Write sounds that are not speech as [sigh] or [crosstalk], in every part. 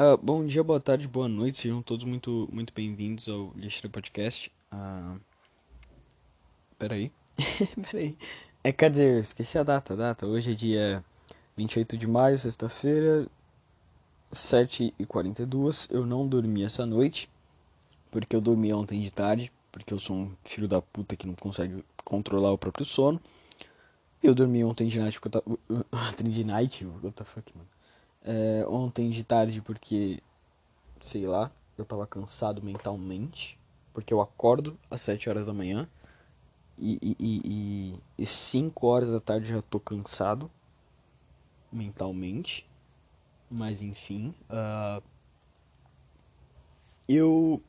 Uh, bom dia, boa tarde, boa noite, sejam todos muito, muito bem-vindos ao Lixeira Podcast. Uh, peraí. [laughs] peraí. É, quer dizer, esqueci a data, a data. Hoje é dia 28 de maio, sexta-feira, 7h42. Eu não dormi essa noite, porque eu dormi ontem de tarde, porque eu sou um filho da puta que não consegue controlar o próprio sono. Eu dormi ontem de night porque eu tava. [laughs] Ontem de night? What the fuck, mano? É, ontem de tarde porque. Sei lá, eu tava cansado mentalmente. Porque eu acordo às 7 horas da manhã. E, e, e, e 5 horas da tarde já tô cansado. Mentalmente. Mas enfim. Uh, eu.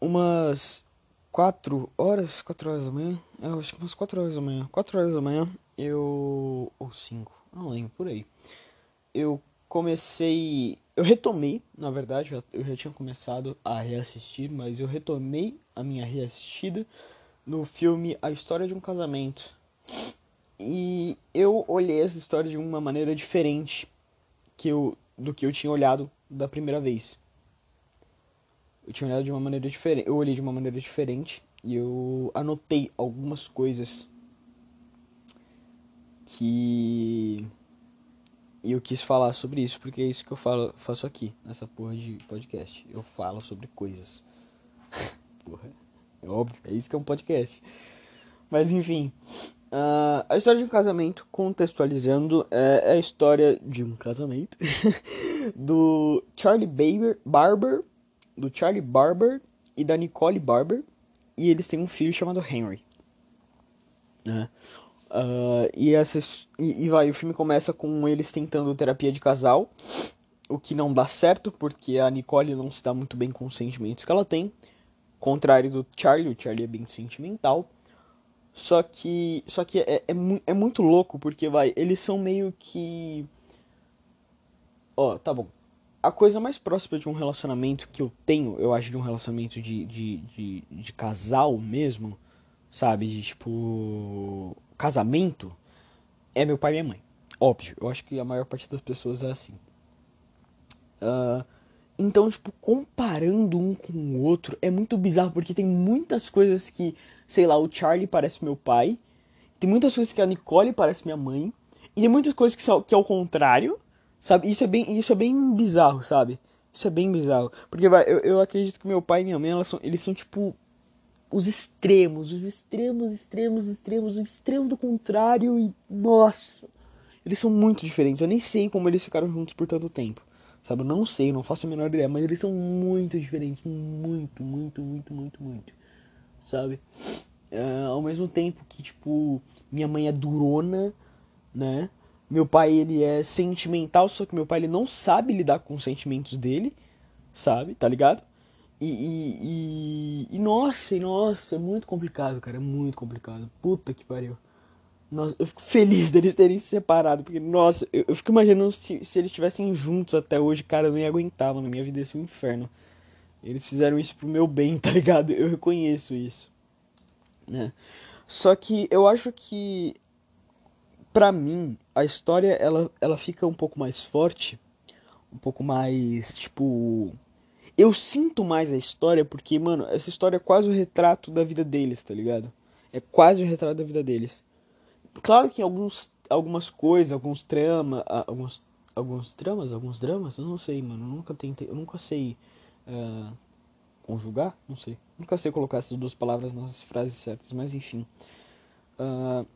Umas 4 horas, 4 horas da manhã, eu acho que umas 4 horas da manhã, 4 horas da manhã, eu. ou 5, não lembro, por aí. Eu comecei. Eu retomei, na verdade, eu já tinha começado a reassistir, mas eu retomei a minha reassistida no filme A História de um Casamento. E eu olhei essa história de uma maneira diferente que eu, do que eu tinha olhado da primeira vez eu tinha olhado de uma maneira diferente. Eu olhei de uma maneira diferente e eu anotei algumas coisas que eu quis falar sobre isso, porque é isso que eu falo, faço aqui, nessa porra de podcast. Eu falo sobre coisas. [laughs] porra, é óbvio, é isso que é um podcast. Mas enfim, uh, a história de um casamento, contextualizando, é, a história de um casamento [laughs] do Charlie Barber, Barber do Charlie Barber e da Nicole Barber. E eles têm um filho chamado Henry. Né? Uh, e, essas, e, e, vai, o filme começa com eles tentando terapia de casal. O que não dá certo, porque a Nicole não se dá muito bem com os sentimentos que ela tem. Contrário do Charlie, o Charlie é bem sentimental. Só que, só que é, é, é muito louco, porque vai, eles são meio que. Ó, oh, tá bom a coisa mais próxima de um relacionamento que eu tenho, eu acho, de um relacionamento de, de, de, de casal mesmo, sabe? De tipo. Casamento, é meu pai e minha mãe. Óbvio, eu acho que a maior parte das pessoas é assim. Uh, então, tipo, comparando um com o outro é muito bizarro, porque tem muitas coisas que, sei lá, o Charlie parece meu pai, tem muitas coisas que a Nicole parece minha mãe, e tem muitas coisas que, são, que é o contrário. Sabe? Isso é bem, isso é bem bizarro, sabe? Isso é bem bizarro. Porque vai, eu, eu acredito que meu pai e minha mãe, elas são, eles são tipo os extremos, os extremos, extremos, extremos, o extremo do contrário e nossa, eles são muito diferentes. Eu nem sei como eles ficaram juntos por tanto tempo. Sabe? Não sei, não faço a menor ideia, mas eles são muito diferentes, muito, muito, muito, muito, muito. Sabe? Uh, ao mesmo tempo que tipo minha mãe é durona, né? Meu pai, ele é sentimental, só que meu pai, ele não sabe lidar com os sentimentos dele, sabe? Tá ligado? E, e, e, e nossa, e nossa, é muito complicado, cara, é muito complicado. Puta que pariu. Nossa, eu fico feliz [laughs] deles terem se separado, porque, nossa, eu, eu fico imaginando se, se eles estivessem juntos até hoje, cara, eu não ia aguentar, mano, minha vida ser um inferno. Eles fizeram isso pro meu bem, [laughs] tá ligado? Eu reconheço isso, né? Só que eu acho que para mim, a história ela, ela fica um pouco mais forte, um pouco mais, tipo, eu sinto mais a história porque, mano, essa história é quase o retrato da vida deles, tá ligado? É quase o retrato da vida deles. Claro que alguns algumas coisas, alguns tramas, alguns alguns tramas, alguns dramas, eu não sei, mano, eu nunca tentei, eu nunca sei uh, conjugar, não sei. Nunca sei colocar essas duas palavras nas frases certas, mas enfim. Uh,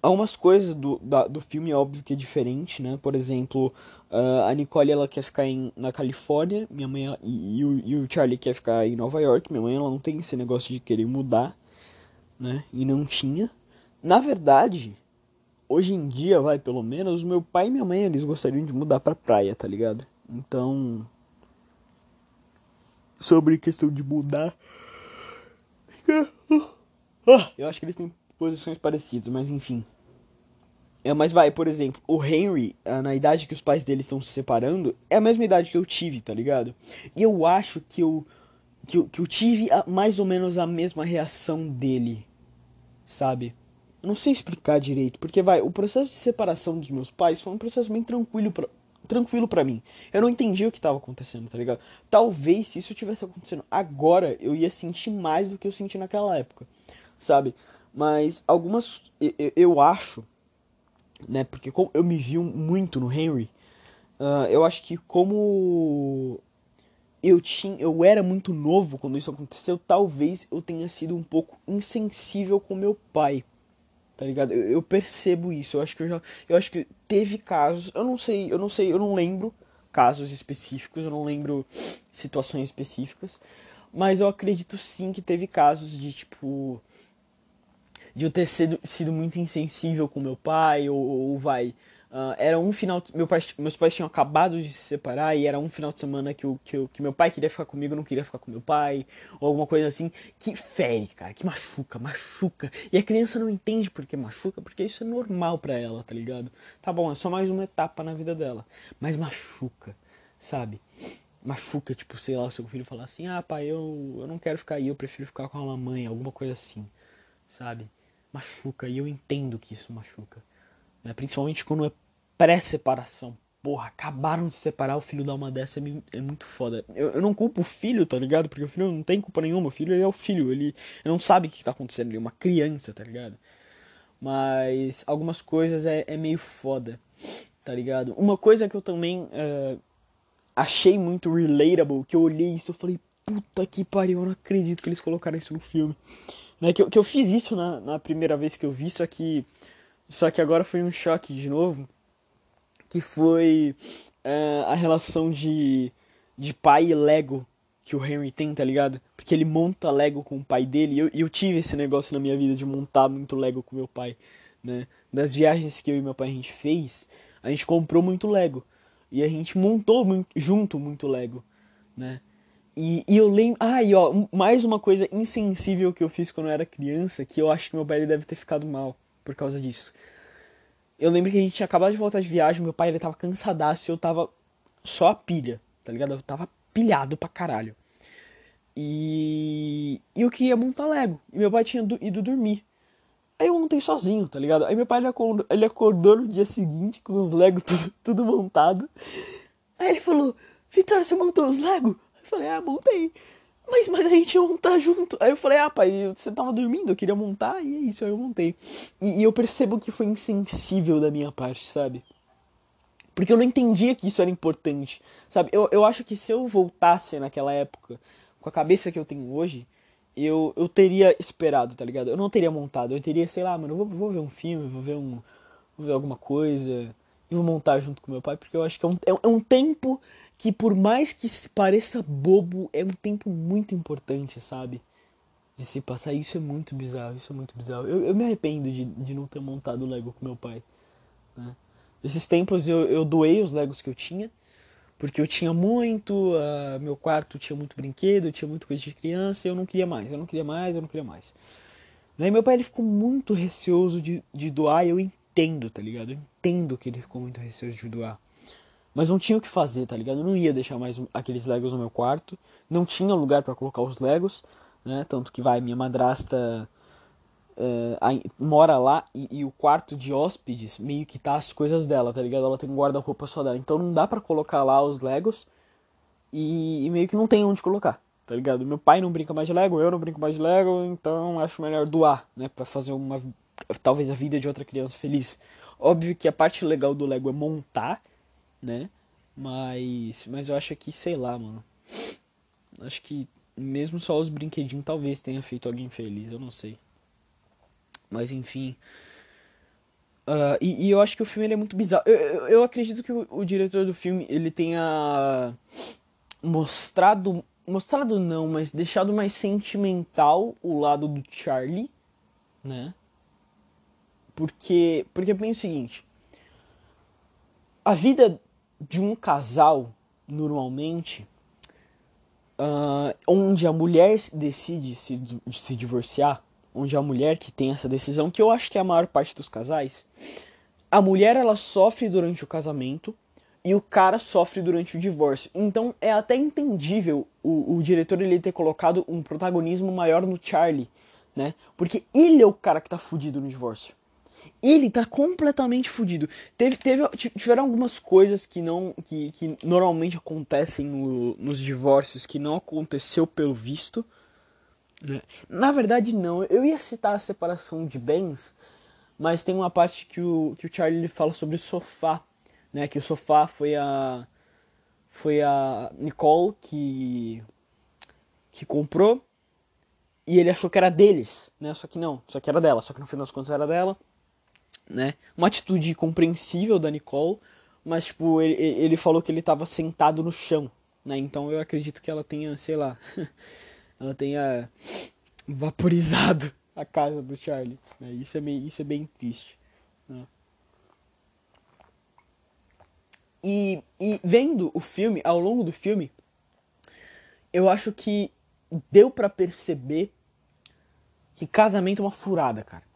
Algumas coisas do, da, do filme, óbvio que é diferente, né? Por exemplo, uh, a Nicole ela quer ficar em, na Califórnia, minha mãe e, e, o, e, o, Charlie quer ficar em Nova York. Minha mãe ela não tem esse negócio de querer mudar, né? E não tinha. Na verdade, hoje em dia, vai, pelo menos, meu pai e minha mãe eles gostariam de mudar pra praia, tá ligado? Então, sobre questão de mudar, eu acho que eles têm posições parecidas, mas enfim. É, mas vai, por exemplo, o Henry, ah, na idade que os pais dele estão se separando, é a mesma idade que eu tive, tá ligado? E eu acho que eu, que eu, que eu tive a, mais ou menos a mesma reação dele, sabe? Eu não sei explicar direito, porque vai, o processo de separação dos meus pais foi um processo bem tranquilo pra, tranquilo para mim. Eu não entendi o que tava acontecendo, tá ligado? Talvez se isso tivesse acontecendo agora, eu ia sentir mais do que eu senti naquela época, sabe? Mas algumas. Eu, eu acho, né? Porque como eu me vi muito no Henry, uh, eu acho que como eu tinha eu era muito novo quando isso aconteceu, talvez eu tenha sido um pouco insensível com meu pai. Tá ligado? Eu, eu, percebo isso. Eu acho que eu já eu acho que teve casos, eu não sei, eu não sei, eu não lembro casos específicos, eu não lembro situações específicas, mas eu acredito sim que teve casos de tipo de eu ter sido, sido muito insensível com meu pai ou, ou vai Uh, era um final. De, meu pai, meus pais tinham acabado de se separar e era um final de semana que, eu, que, que meu pai queria ficar comigo, não queria ficar com meu pai, ou alguma coisa assim, que fere, cara, que machuca, machuca. E a criança não entende porque machuca, porque isso é normal para ela, tá ligado? Tá bom, é só mais uma etapa na vida dela, mas machuca, sabe? Machuca, tipo, sei lá, o seu filho falar assim: ah, pai, eu, eu não quero ficar aí, eu prefiro ficar com a mamãe, alguma coisa assim, sabe? Machuca, e eu entendo que isso machuca. Né? Principalmente quando é pré-separação. Porra, acabaram de separar, o filho dar uma dessa é, é muito foda. Eu, eu, não culpo o filho, tá ligado? Porque o filho não tem culpa nenhuma. O filho ele é o filho, ele, ele não sabe o que tá acontecendo. Ele é uma criança, tá ligado? Mas algumas coisas é, é meio foda, tá ligado? Uma coisa que eu também uh, achei muito relatable, que eu olhei isso e falei, puta que pariu, eu não acredito que eles colocaram isso no filme. Né? Que, eu, que eu fiz isso na, na primeira vez que eu vi, só que só que agora foi um choque de novo, que foi uh, a relação de, de pai e Lego que o Henry tem, tá ligado? Porque ele monta Lego com o pai dele, e eu, eu tive esse negócio na minha vida de montar muito Lego com meu pai, né? Das viagens que eu e meu pai a gente fez, a gente comprou muito Lego. E a gente montou muito, junto muito Lego, né? E, e eu lembro. Ah, e ó, mais uma coisa insensível que eu fiz quando eu era criança, que eu acho que meu pai deve ter ficado mal por causa disso. Eu lembro que a gente tinha acabado de voltar de viagem, meu pai ele tava cansadaço e eu tava só a pilha, tá ligado? Eu tava pilhado pra caralho. E, e eu queria montar Lego. E meu pai tinha ido dormir. Aí eu montei sozinho, tá ligado? Aí meu pai ele acordou, ele acordou no dia seguinte com os Lego tudo, tudo montado. Aí ele falou: Vitória, você montou os Lego? Falei: Ah, montei mas, mas a gente ia montar junto. Aí eu falei, ah, pai, você tava dormindo, eu queria montar, e é isso, aí eu montei. E, e, eu percebo que foi insensível da minha parte, sabe? Porque eu não entendia que isso era importante, sabe? Eu, eu acho que se eu voltasse naquela época, com a cabeça que eu tenho hoje, eu, eu teria esperado, tá ligado? Eu não teria montado, eu teria, sei lá, mano, vou, vou ver um filme, vou ver um. vou ver alguma coisa, e vou montar junto com meu pai, porque eu acho que é um, é, é um tempo que por mais que pareça bobo, é um tempo muito importante, sabe? De se passar. Isso é muito bizarro, isso é muito bizarro. Eu, eu me arrependo de, de não ter montado Lego com meu pai. Né? Esses tempos eu, eu doei os Legos que eu tinha, porque eu tinha muito, uh, meu quarto tinha muito brinquedo, tinha muita coisa de criança, e eu não queria mais, eu não queria mais, eu não queria mais. Daí meu pai ele ficou muito receoso de, de doar, e eu entendo, tá ligado? Eu entendo que ele ficou muito receoso de doar. Mas não tinha o que fazer, tá ligado? Eu não ia deixar mais aqueles Legos no meu quarto. Não tinha lugar para colocar os Legos, né? Tanto que vai, minha madrasta uh, mora lá e, e, o quarto de hóspedes meio que tá as coisas dela, tá ligado? Ela tem um guarda-roupa só dela. Então não dá para colocar lá os Legos e, e meio que não tem onde colocar, tá ligado? Meu pai não brinca mais de Lego, eu não brinco mais de Lego, então acho melhor doar, né? Pra fazer uma. Talvez a vida de outra criança feliz. Óbvio que a parte legal do Lego é montar né? Mas, mas eu acho que, sei lá, mano. Acho que mesmo só os brinquedinhos talvez tenha feito alguém feliz, eu não sei. Mas enfim. Uh, e, e, eu acho que o filme ele é muito bizarro. Eu, eu, eu acredito que o, o, diretor do filme ele tenha mostrado. Mostrado não, mas deixado mais sentimental o lado do Charlie, né? Porque. Porque pensa o seguinte. A vida de um casal, normalmente, uh, onde a mulher decide se, se divorciar, onde a mulher que tem essa decisão, que eu acho que é a maior parte dos casais, a mulher ela sofre durante o casamento e o cara sofre durante o divórcio. Então é até entendível o, o diretor ele ter colocado um protagonismo maior no Charlie, né? Porque ele é o cara que tá fudido no divórcio. Ele tá completamente fudido. Teve, teve, tiveram algumas coisas que não que, que normalmente acontecem no, nos divórcios que não aconteceu pelo visto. Né? Na verdade, não. Eu ia citar a separação de bens, mas tem uma parte que o, que o Charlie fala sobre o sofá. Né? Que o sofá foi a. Foi a Nicole que. que comprou. E ele achou que era deles, né? Só que não, só que era dela. Só que no final das contas era dela né? Uma atitude compreensível da Nicole, mas tipo, ele, ele falou que ele estava sentado no chão, né? Então eu acredito que ela tenha, sei lá, [laughs] ela tenha vaporizado a casa do Charlie. Né? Isso, é bem, isso é bem triste. Né? E, e vendo o filme, ao longo do filme, eu acho que deu para perceber que casamento é uma furada, cara.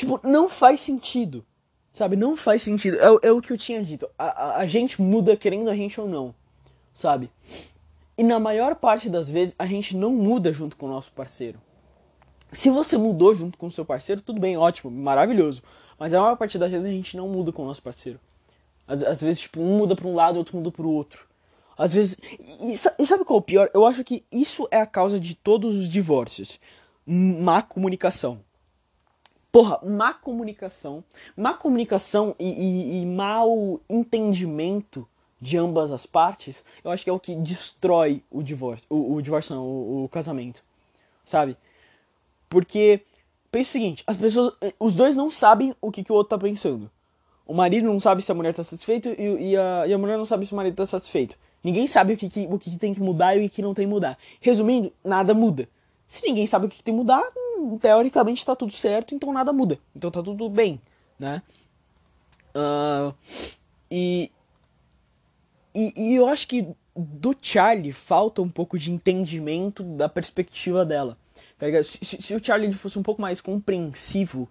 Tipo, não faz sentido. Sabe? Não faz sentido. É, é o que eu tinha dito. A, a, a, gente muda querendo a gente ou não. Sabe? E na maior parte das vezes a gente não muda junto com o nosso parceiro. Se você mudou junto com o seu parceiro, tudo bem, ótimo, maravilhoso. Mas a maior parte das vezes a gente não muda com o nosso parceiro. Às, às vezes, tipo, um muda para um lado, outro muda para o outro. Às vezes. E, e sabe qual é o pior? Eu acho que isso é a causa de todos os divórcios. Má comunicação. Porra, má comunicação. Má comunicação e, e, e mau entendimento de ambas as partes, eu acho que é o que destrói o divórcio. O, o divórcio não, o, o casamento. Sabe? Porque, pensa o seguinte, as pessoas. Os dois não sabem o que, que o outro tá pensando. O marido não sabe se a mulher tá satisfeita e, e, a, e a mulher não sabe se o marido tá satisfeito. Ninguém sabe o que, que, o que tem que mudar e o que não tem que mudar. Resumindo, nada muda. Se ninguém sabe o que tem que mudar, teoricamente está tudo certo, então nada muda. Então tá tudo bem, né? Uh, e, e, e eu acho que do Charlie falta um pouco de entendimento da perspectiva dela. Tá? Se, se, se o Charlie fosse um pouco mais compreensivo,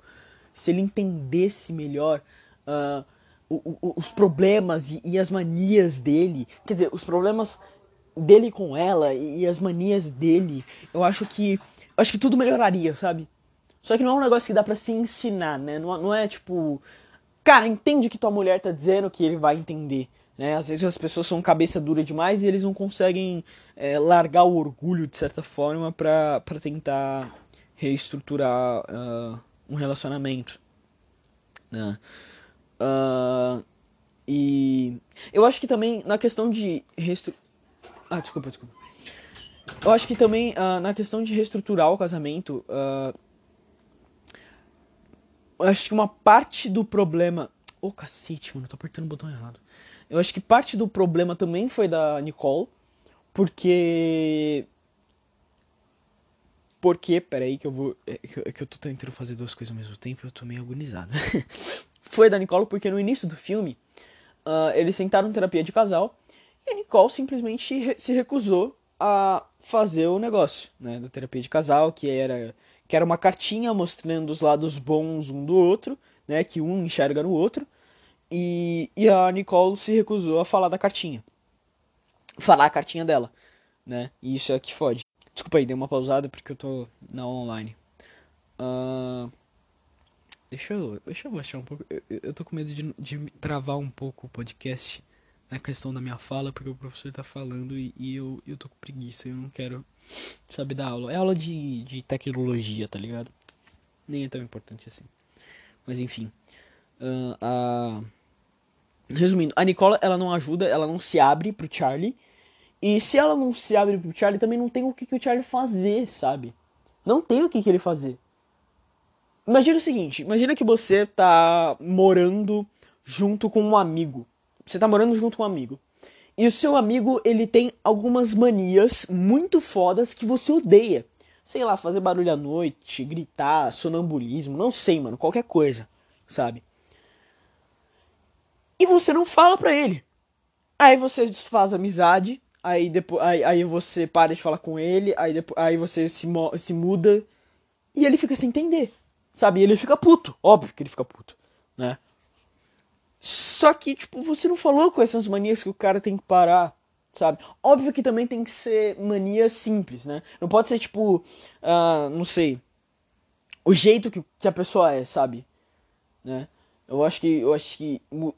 se ele entendesse melhor uh, o, o, os problemas e, e, as manias dele, quer dizer, os problemas dele com ela e, as manias dele, eu acho que acho que tudo melhoraria, sabe? Só que não é um negócio que dá pra se ensinar, né? Não, não é tipo. Cara, entende que tua mulher tá dizendo que ele vai entender. Né? Às vezes as pessoas são cabeça dura demais e eles não conseguem é, largar o orgulho de certa forma pra tentar reestruturar uh, um relacionamento. Né? Uh, e eu acho que também na questão de reestruturar. Ah, desculpa, desculpa. Eu acho que também uh, na questão de reestruturar o casamento, uh, eu acho que uma parte do problema. Ô oh, cacete, mano, tô apertando o botão errado. Eu acho que parte do problema também foi da Nicole, porque. Porque, peraí, que eu vou. É que, é eu tô tentando fazer duas coisas ao mesmo tempo e eu tô meio agonizado. [laughs] foi da Nicole porque no início do filme, uh, eles sentaram terapia de casal e a Nicole simplesmente se recusou a fazer o negócio, né, da terapia de casal, que era que era uma cartinha mostrando os lados bons um do outro, né, que um enxerga no outro, e, e a Nicole se recusou a falar da cartinha. Falar a cartinha dela, né? E isso é que fode. Desculpa aí, dei uma pausada porque eu tô na online. Uh, deixa eu, deixa eu baixar um pouco. Eu, eu tô com medo de, de travar um pouco o podcast na questão da minha fala, porque o professor tá falando e, e, eu, eu tô com preguiça, eu não quero saber da aula. É aula de, de tecnologia, tá ligado? Nem é tão importante assim. Mas enfim. Uh, a... Resumindo, a Nicola ela não ajuda, ela não se abre pro Charlie. E se ela não se abre pro Charlie, também não tem o que, que o Charlie fazer, sabe? Não tem o que, que ele fazer. Imagina o seguinte, imagina que você tá morando junto com um amigo. Você tá morando junto com um amigo. E o seu amigo, ele tem algumas manias muito fodas que você odeia. Sei lá, fazer barulho à noite, gritar, sonambulismo, não sei, mano, qualquer coisa, sabe? E você não fala pra ele. Aí você desfaz amizade, aí depois aí, aí você para de falar com ele, aí depois aí você se, se muda e ele fica sem entender. Sabe? Ele fica puto, óbvio que ele fica puto, né? Só que, tipo, você não falou quais são as manias que o cara tem que parar, sabe? Óbvio que também tem que ser mania simples, né? Não pode ser, tipo, uh, não sei, o jeito que, que a pessoa é, sabe? né? Eu acho que eu acho que eu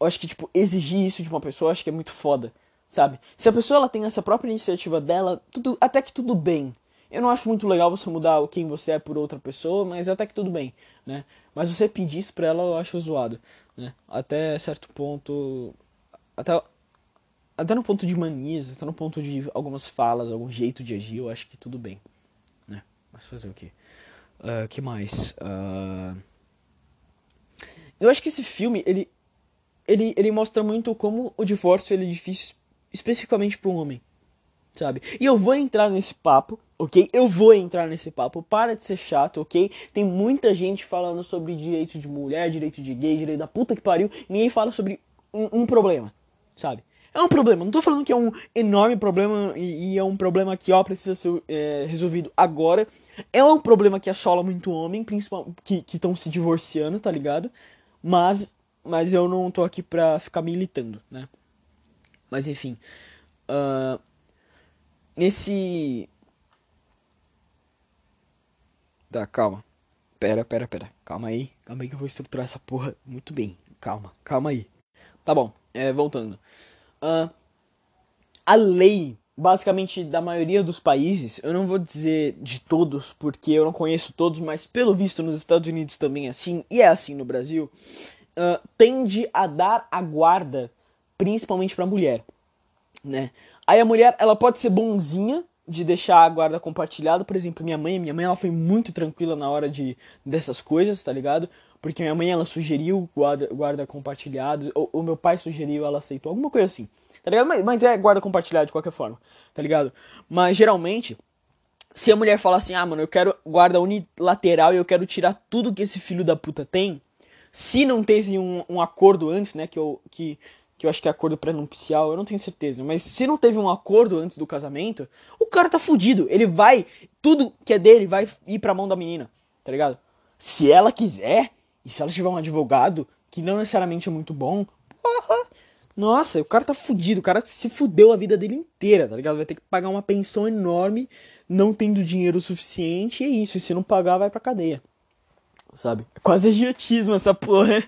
acho que tipo exigir isso de uma pessoa, eu acho que é muito foda, sabe? Se a pessoa ela tem essa própria iniciativa dela, tudo até que tudo bem. Eu não acho muito legal você mudar quem você é por outra pessoa, mas até que tudo bem, né? Mas você pedir isso pra ela, eu acho zoado, né? Até certo ponto, até até no ponto de manias, até no ponto de algumas falas, algum jeito de agir, eu acho que tudo bem, né? Mas fazer o quê? Uh, que mais? Uh... Eu acho que esse filme, ele, ele, ele mostra muito como o divórcio ele é difícil especificamente para um homem, sabe? E eu vou entrar nesse papo, ok? Eu vou entrar nesse papo, para de ser chato, ok? Tem muita gente falando sobre direito de mulher, direito de gay, direito da puta que pariu, ninguém fala sobre um, um problema, sabe? É um problema, não tô falando que é um enorme problema e, e é um problema que, ó, precisa ser é, resolvido agora. É um problema que assola muito homem, principalmente que estão se divorciando, tá ligado? Mas, mas eu não tô aqui pra ficar militando, né? Mas enfim. Uh, nesse. Tá, calma. Pera, pera, pera. Calma aí. Calma aí que eu vou estruturar essa porra muito bem. Calma, calma aí. Tá bom, é, voltando. Uh, a lei, basicamente, da maioria dos países, eu não vou dizer de todos, porque eu não conheço todos, mas pelo visto nos Estados Unidos também é assim, e é assim no Brasil, uh, tende a dar a guarda, principalmente pra mulher, né? Aí a mulher, ela pode ser bonzinha, de deixar a guarda compartilhada, por exemplo, minha mãe, minha mãe ela foi muito tranquila na hora de dessas coisas, tá ligado? porque minha mãe ela sugeriu guarda, guarda compartilhado, ou meu pai sugeriu, ela aceitou, alguma coisa assim, tá ligado? Mas, mas é guarda compartilhado de qualquer forma, tá ligado? Mas geralmente, se a mulher fala assim, ah, mano, eu quero guarda unilateral e eu quero tirar tudo que esse filho da puta tem, se não teve um, um acordo antes, né, que eu, que, que eu acho que é acordo pré-nupcial, eu não tenho certeza, mas se não teve um acordo antes do casamento, o cara tá fudido, ele vai, tudo que é dele vai ir pra mão da menina, tá ligado? Se ela quiser, e se ela tiver um advogado, que não necessariamente é muito bom, porra, nossa, o cara tá fudido, o cara se fudeu a vida dele inteira, tá ligado? Vai ter que pagar uma pensão enorme, não tendo dinheiro suficiente, e é isso, e se não pagar, vai pra cadeia. Sabe? É quase agiotismo essa porra.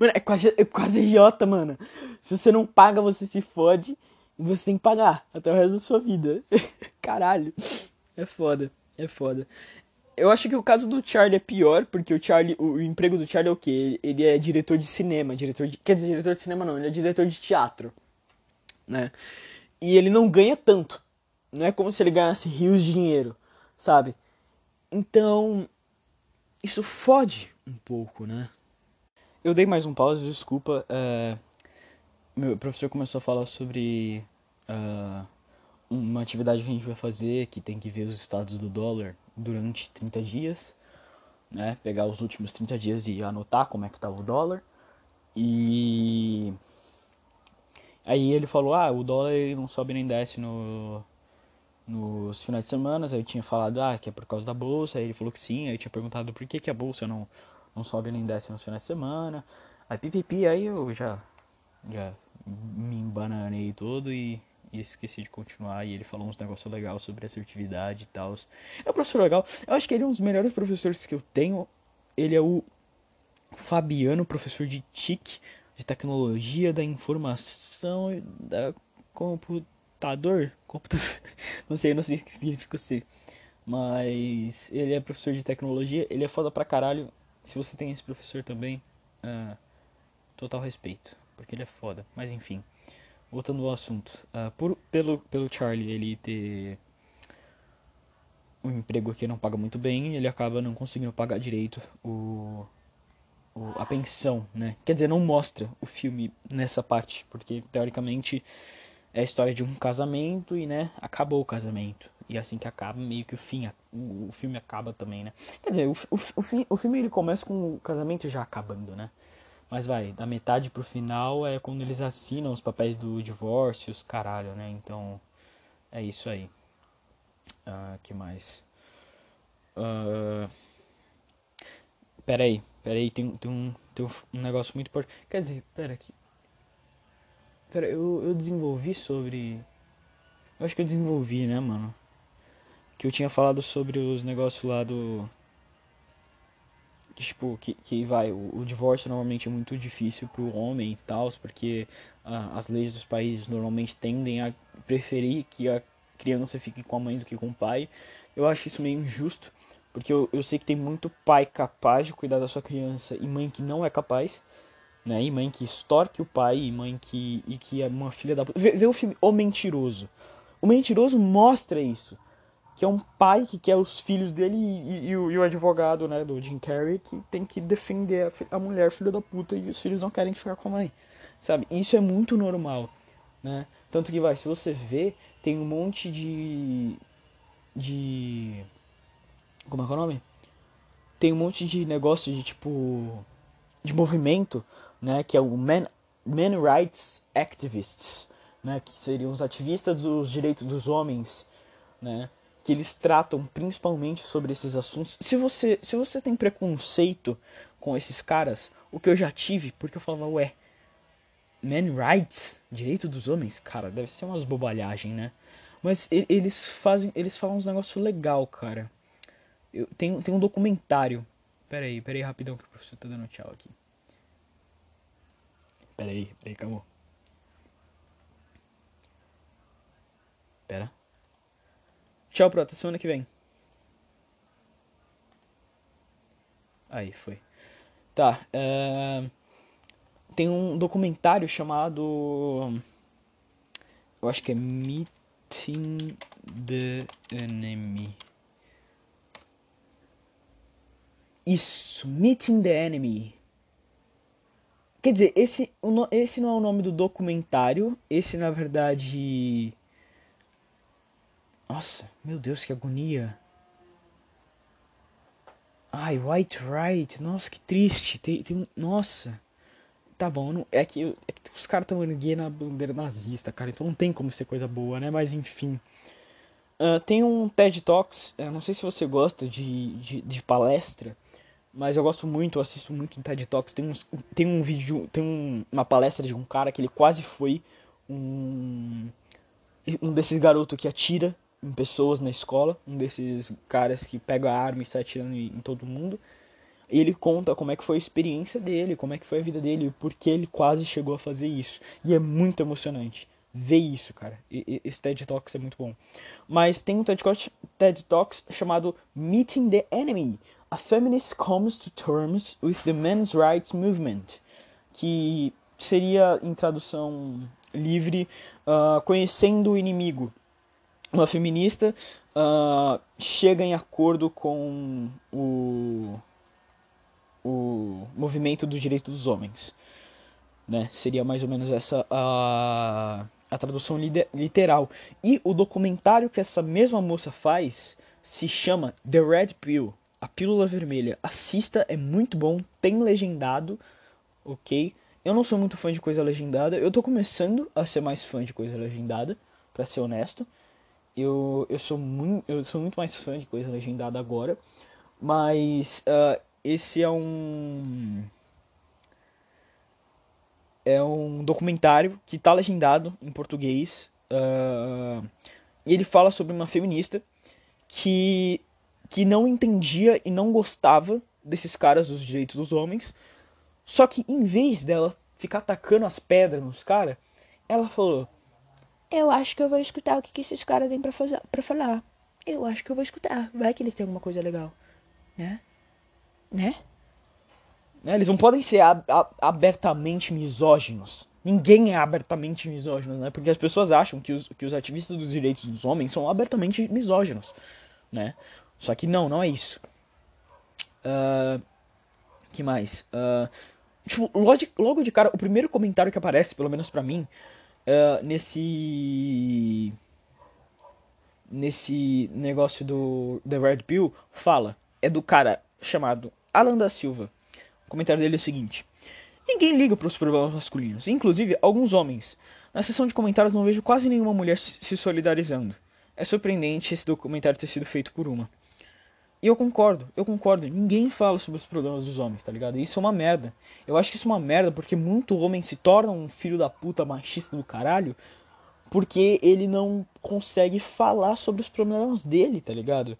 Mano, é quase, é quase agiota, mano. Se você não paga, você se fode e você tem que pagar até o resto da sua vida. [laughs] Caralho. É foda, é foda. Eu acho que o caso do Charlie é pior, porque o Charlie, o, o emprego do Charlie é o quê? Ele é diretor de cinema, diretor de, quer dizer, diretor de cinema não, ele é diretor de teatro, né? E ele não ganha tanto. Não é como se ele ganhasse rios de dinheiro, sabe? Então, isso fode um pouco, né? Eu dei mais um pause, desculpa. É... Meu professor começou a falar sobre uh, uma atividade que a gente vai fazer, que tem que ver os estados do dólar durante 30 dias, né? Pegar os últimos 30 dias e anotar como é que tá o dólar. E aí ele falou: "Ah, o dólar não sobe nem desce no nos finais de semana". Eu tinha falado: "Ah, que é por causa da bolsa". Aí ele falou que sim. Aí eu tinha perguntado por que que a bolsa não não sobe nem desce nos finais de semana. Aí pipipi, aí eu já já me embananei todo e e esqueci de continuar. E ele falou uns negócios legais sobre assertividade e tal. É um professor legal. Eu acho que ele é um dos melhores professores que eu tenho. Ele é o Fabiano, professor de TIC, de tecnologia da informação e da computador. [laughs] não sei, não sei o que significa C. Mas ele é professor de tecnologia. Ele é foda pra caralho. Se você tem esse professor também, uh, total respeito. Porque ele é foda. Mas enfim voltando ao assunto, uh, por, pelo, pelo Charlie ele ter um emprego que não paga muito bem, ele acaba não conseguindo pagar direito o, o, a pensão, né? Quer dizer, não mostra o filme nessa parte, porque teoricamente é a história de um casamento e, né, acabou o casamento. E assim que acaba, meio que o fim, o, filme acaba também, né? Quer dizer, o, o, o, o filme ele começa com o casamento já acabando, né? Mas vai, da metade pro final é quando eles assinam os papéis do divórcio, os caralho, né? Então, é isso aí. Uh, que mais? Uh, peraí, peraí, tem, tem, um, tem um negócio muito importante. Quer dizer, pera aqui. Pera, eu, eu desenvolvi sobre. Eu acho que eu desenvolvi, né, mano? Que eu tinha falado sobre os negócios lá do tipo, que, que vai, o, o divórcio normalmente é muito difícil pro homem e tal, porque ah, as leis dos países normalmente tendem a preferir que a criança fique com a mãe do que com o pai. Eu acho isso meio injusto, porque eu, eu sei que tem muito pai capaz de cuidar da sua criança e mãe que não é capaz, né? E mãe que extorque o pai, e mãe que, e que é uma filha da puta. Vê, vê o filme O Mentiroso. O Mentiroso mostra isso que é um pai que quer os filhos dele e, e, e, o, e, o, advogado, né, do Jim Carrey, que tem que defender a, a, mulher filha da puta e os filhos não querem ficar com a mãe, sabe? Isso é muito normal, né? Tanto que vai, se você vê, tem um monte de de como é que é o nome? Tem um monte de negócio de tipo de movimento, né, que é o Men Rights Activists, né, que seriam os ativistas dos direitos dos homens, né? que eles tratam principalmente sobre esses assuntos. Se você, se você tem preconceito com esses caras, o que eu já tive, porque eu falava, ué, man rights, direito dos homens, cara, deve ser umas bobalhagem, né? Mas eles fazem, eles falam uns negócios legal, cara. Eu, tem, tem um documentário. Pera aí, pera aí rapidão que o professor tá dando tchau aqui. Pera aí, pera aí, acabou. Pera. Tchau, Pro. Semana que vem. Aí, foi. Tá. Uh, tem um documentário chamado. Eu acho que é Meeting the Enemy. Isso, Meeting the Enemy. Quer dizer, esse, esse não é o nome do documentário. Esse, na verdade nossa, meu Deus, que agonia. Ai, White Right. Nossa, que triste. Tem, tem Nossa. Tá bom, não... é, que, é que os caras estão erguendo a bandeira nazista, cara. Então não tem como ser coisa boa, né? Mas enfim. Uh, tem um TED Talks. Não sei se você gosta de, de, de palestra. Mas eu gosto muito, eu assisto muito TED Talks. Tem, uns, tem um vídeo, tem um, uma palestra de um cara que ele quase foi um, um desses garotos que atira em pessoas na escola, um desses caras que pega a arma e sai atirando em, em todo mundo. E ele conta como é que foi a experiência dele, como é que foi a vida dele, por que ele quase chegou a fazer isso. E é muito emocionante ver isso, cara. E, esse TED Talks é muito bom. Mas tem um TED, TED Talks chamado Meeting the Enemy. A Feminist Comes to Terms with the Men's Rights Movement. Que seria, em tradução livre, uh, Conhecendo o Inimigo uma feminista uh, chega em acordo com o, o movimento do direito dos homens. Né? Seria mais ou menos essa a, a tradução literal. E o documentário que essa mesma moça faz se chama The Red Pill, a pílula vermelha. Assista, é muito bom, tem legendado, ok? Eu não sou muito fã de coisa legendada, eu tô começando a ser mais fã de coisa legendada, para ser honesto eu, eu, sou muito, eu sou muito mais fã de coisa legendada agora, mas uh, esse é um é um documentário que está legendado em português uh, e ele fala sobre uma feminista que que não entendia e não gostava desses caras dos direitos dos homens, só que em vez dela ficar atacando as pedras nos caras, ela falou: eu acho que eu vou escutar o que, que esses caras têm pra, fazer, pra falar. Eu acho que eu vou escutar. Vai que eles têm alguma coisa legal. Né? Né? né? Eles não podem ser ab abertamente misóginos. Ninguém é abertamente misógino, né? Porque as pessoas acham que os, que os ativistas dos direitos dos homens são abertamente misóginos, né? Só que não, não é isso. Uh, que mais? Uh, tipo, logo de, logo de cara, o primeiro comentário que aparece, pelo menos para mim, uh, nesse nesse negócio do The Red Pill fala é do cara chamado Alan da Silva. O comentário dele é o seguinte: Ninguém liga para os problemas masculinos, inclusive alguns homens. Na seção de comentários não vejo quase nenhuma mulher se solidarizando. É surpreendente esse documentário ter sido feito por uma. E eu concordo, eu concordo. Ninguém fala sobre os problemas dos homens, tá ligado? Isso é uma merda. Eu acho que isso é uma merda porque muito homem se torna um filho da puta machista do caralho porque ele não consegue falar sobre os problemas dele, tá ligado?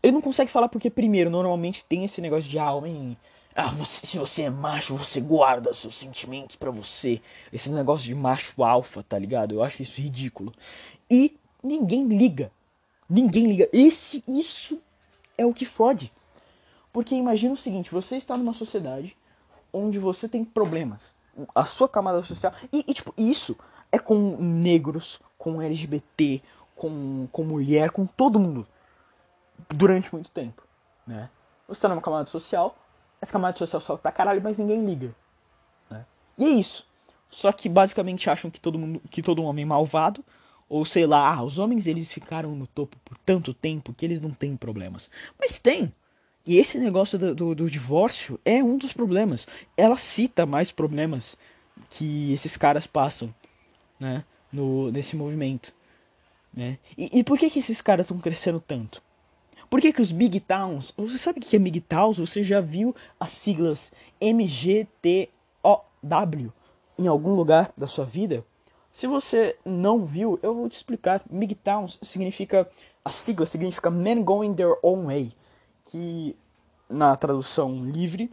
Ele não consegue falar porque, primeiro, normalmente tem esse negócio de ah, homem. Ah, você, se você é macho, você guarda seus sentimentos para você. Esse negócio de macho alfa, tá ligado? Eu acho isso ridículo. E ninguém liga. Ninguém liga. Esse, isso é o que fode. Porque imagina o seguinte, você está numa sociedade onde você tem problemas. A sua camada social. E, e tipo, isso é com negros, com LGBT, com, com mulher, com todo mundo. Durante muito tempo. Né? Você está numa camada social, essa camada social sofre pra caralho, mas ninguém liga. Né? E é isso. Só que basicamente acham que todo mundo, que todo homem é malvado, ou sei lá, ah, os homens eles ficaram no topo por tanto tempo que eles não têm problemas. Mas tem. E esse negócio do, do, do divórcio é um dos problemas. Ela cita mais problemas que esses caras passam, né, no, nesse movimento. Né? E, e por que, que esses caras estão crescendo tanto? Por que, que os Big Towns. Você sabe o que é Big Towns? Você já viu as siglas MGTOW em algum lugar da sua vida? Se você não viu, eu vou te explicar. Big Towns significa. A sigla significa Men Going Their Own Way. Que na tradução livre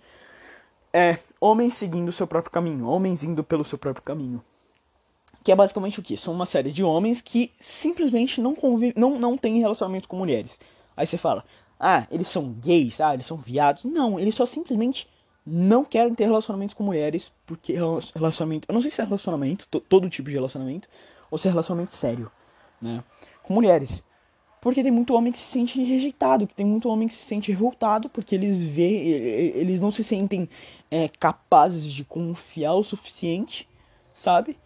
é homens seguindo o seu próprio caminho, homens indo pelo seu próprio caminho. Que é basicamente o que? São uma série de homens que simplesmente não, convivem, não, não têm relacionamento com mulheres. Aí você fala, ah, eles são gays, ah, eles são viados. Não, eles só simplesmente não querem ter relacionamentos com mulheres, porque relacionamento. Eu não sei se é relacionamento, todo tipo de relacionamento, ou se é relacionamento sério, né? Com mulheres. Porque tem muito homem que se sente rejeitado, que tem muito homem que se sente revoltado, porque eles vê, eles não se sentem é, capazes de confiar o suficiente, sabe?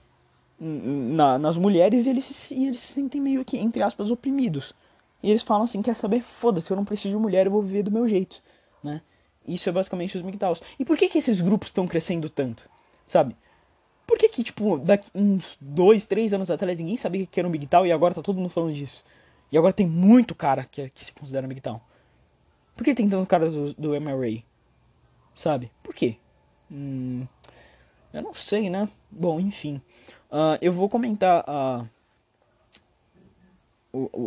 Na, nas mulheres e eles, eles se sentem meio que, entre aspas, oprimidos. E eles falam assim, quer saber? Foda-se, eu não preciso de mulher, eu vou viver do meu jeito, né? Isso é basicamente os MGTOWs. E por que que esses grupos estão crescendo tanto? Sabe? Por que que, tipo, daqui uns dois, três anos atrás ninguém sabia que era um MGTOW e agora tá todo mundo falando disso? E agora tem muito cara que, é, que se considera MGTOW. Por que tem tanto cara do, do MRA? Sabe? Por quê? Hum, eu não sei, né? Bom, enfim. Uh, eu vou comentar a,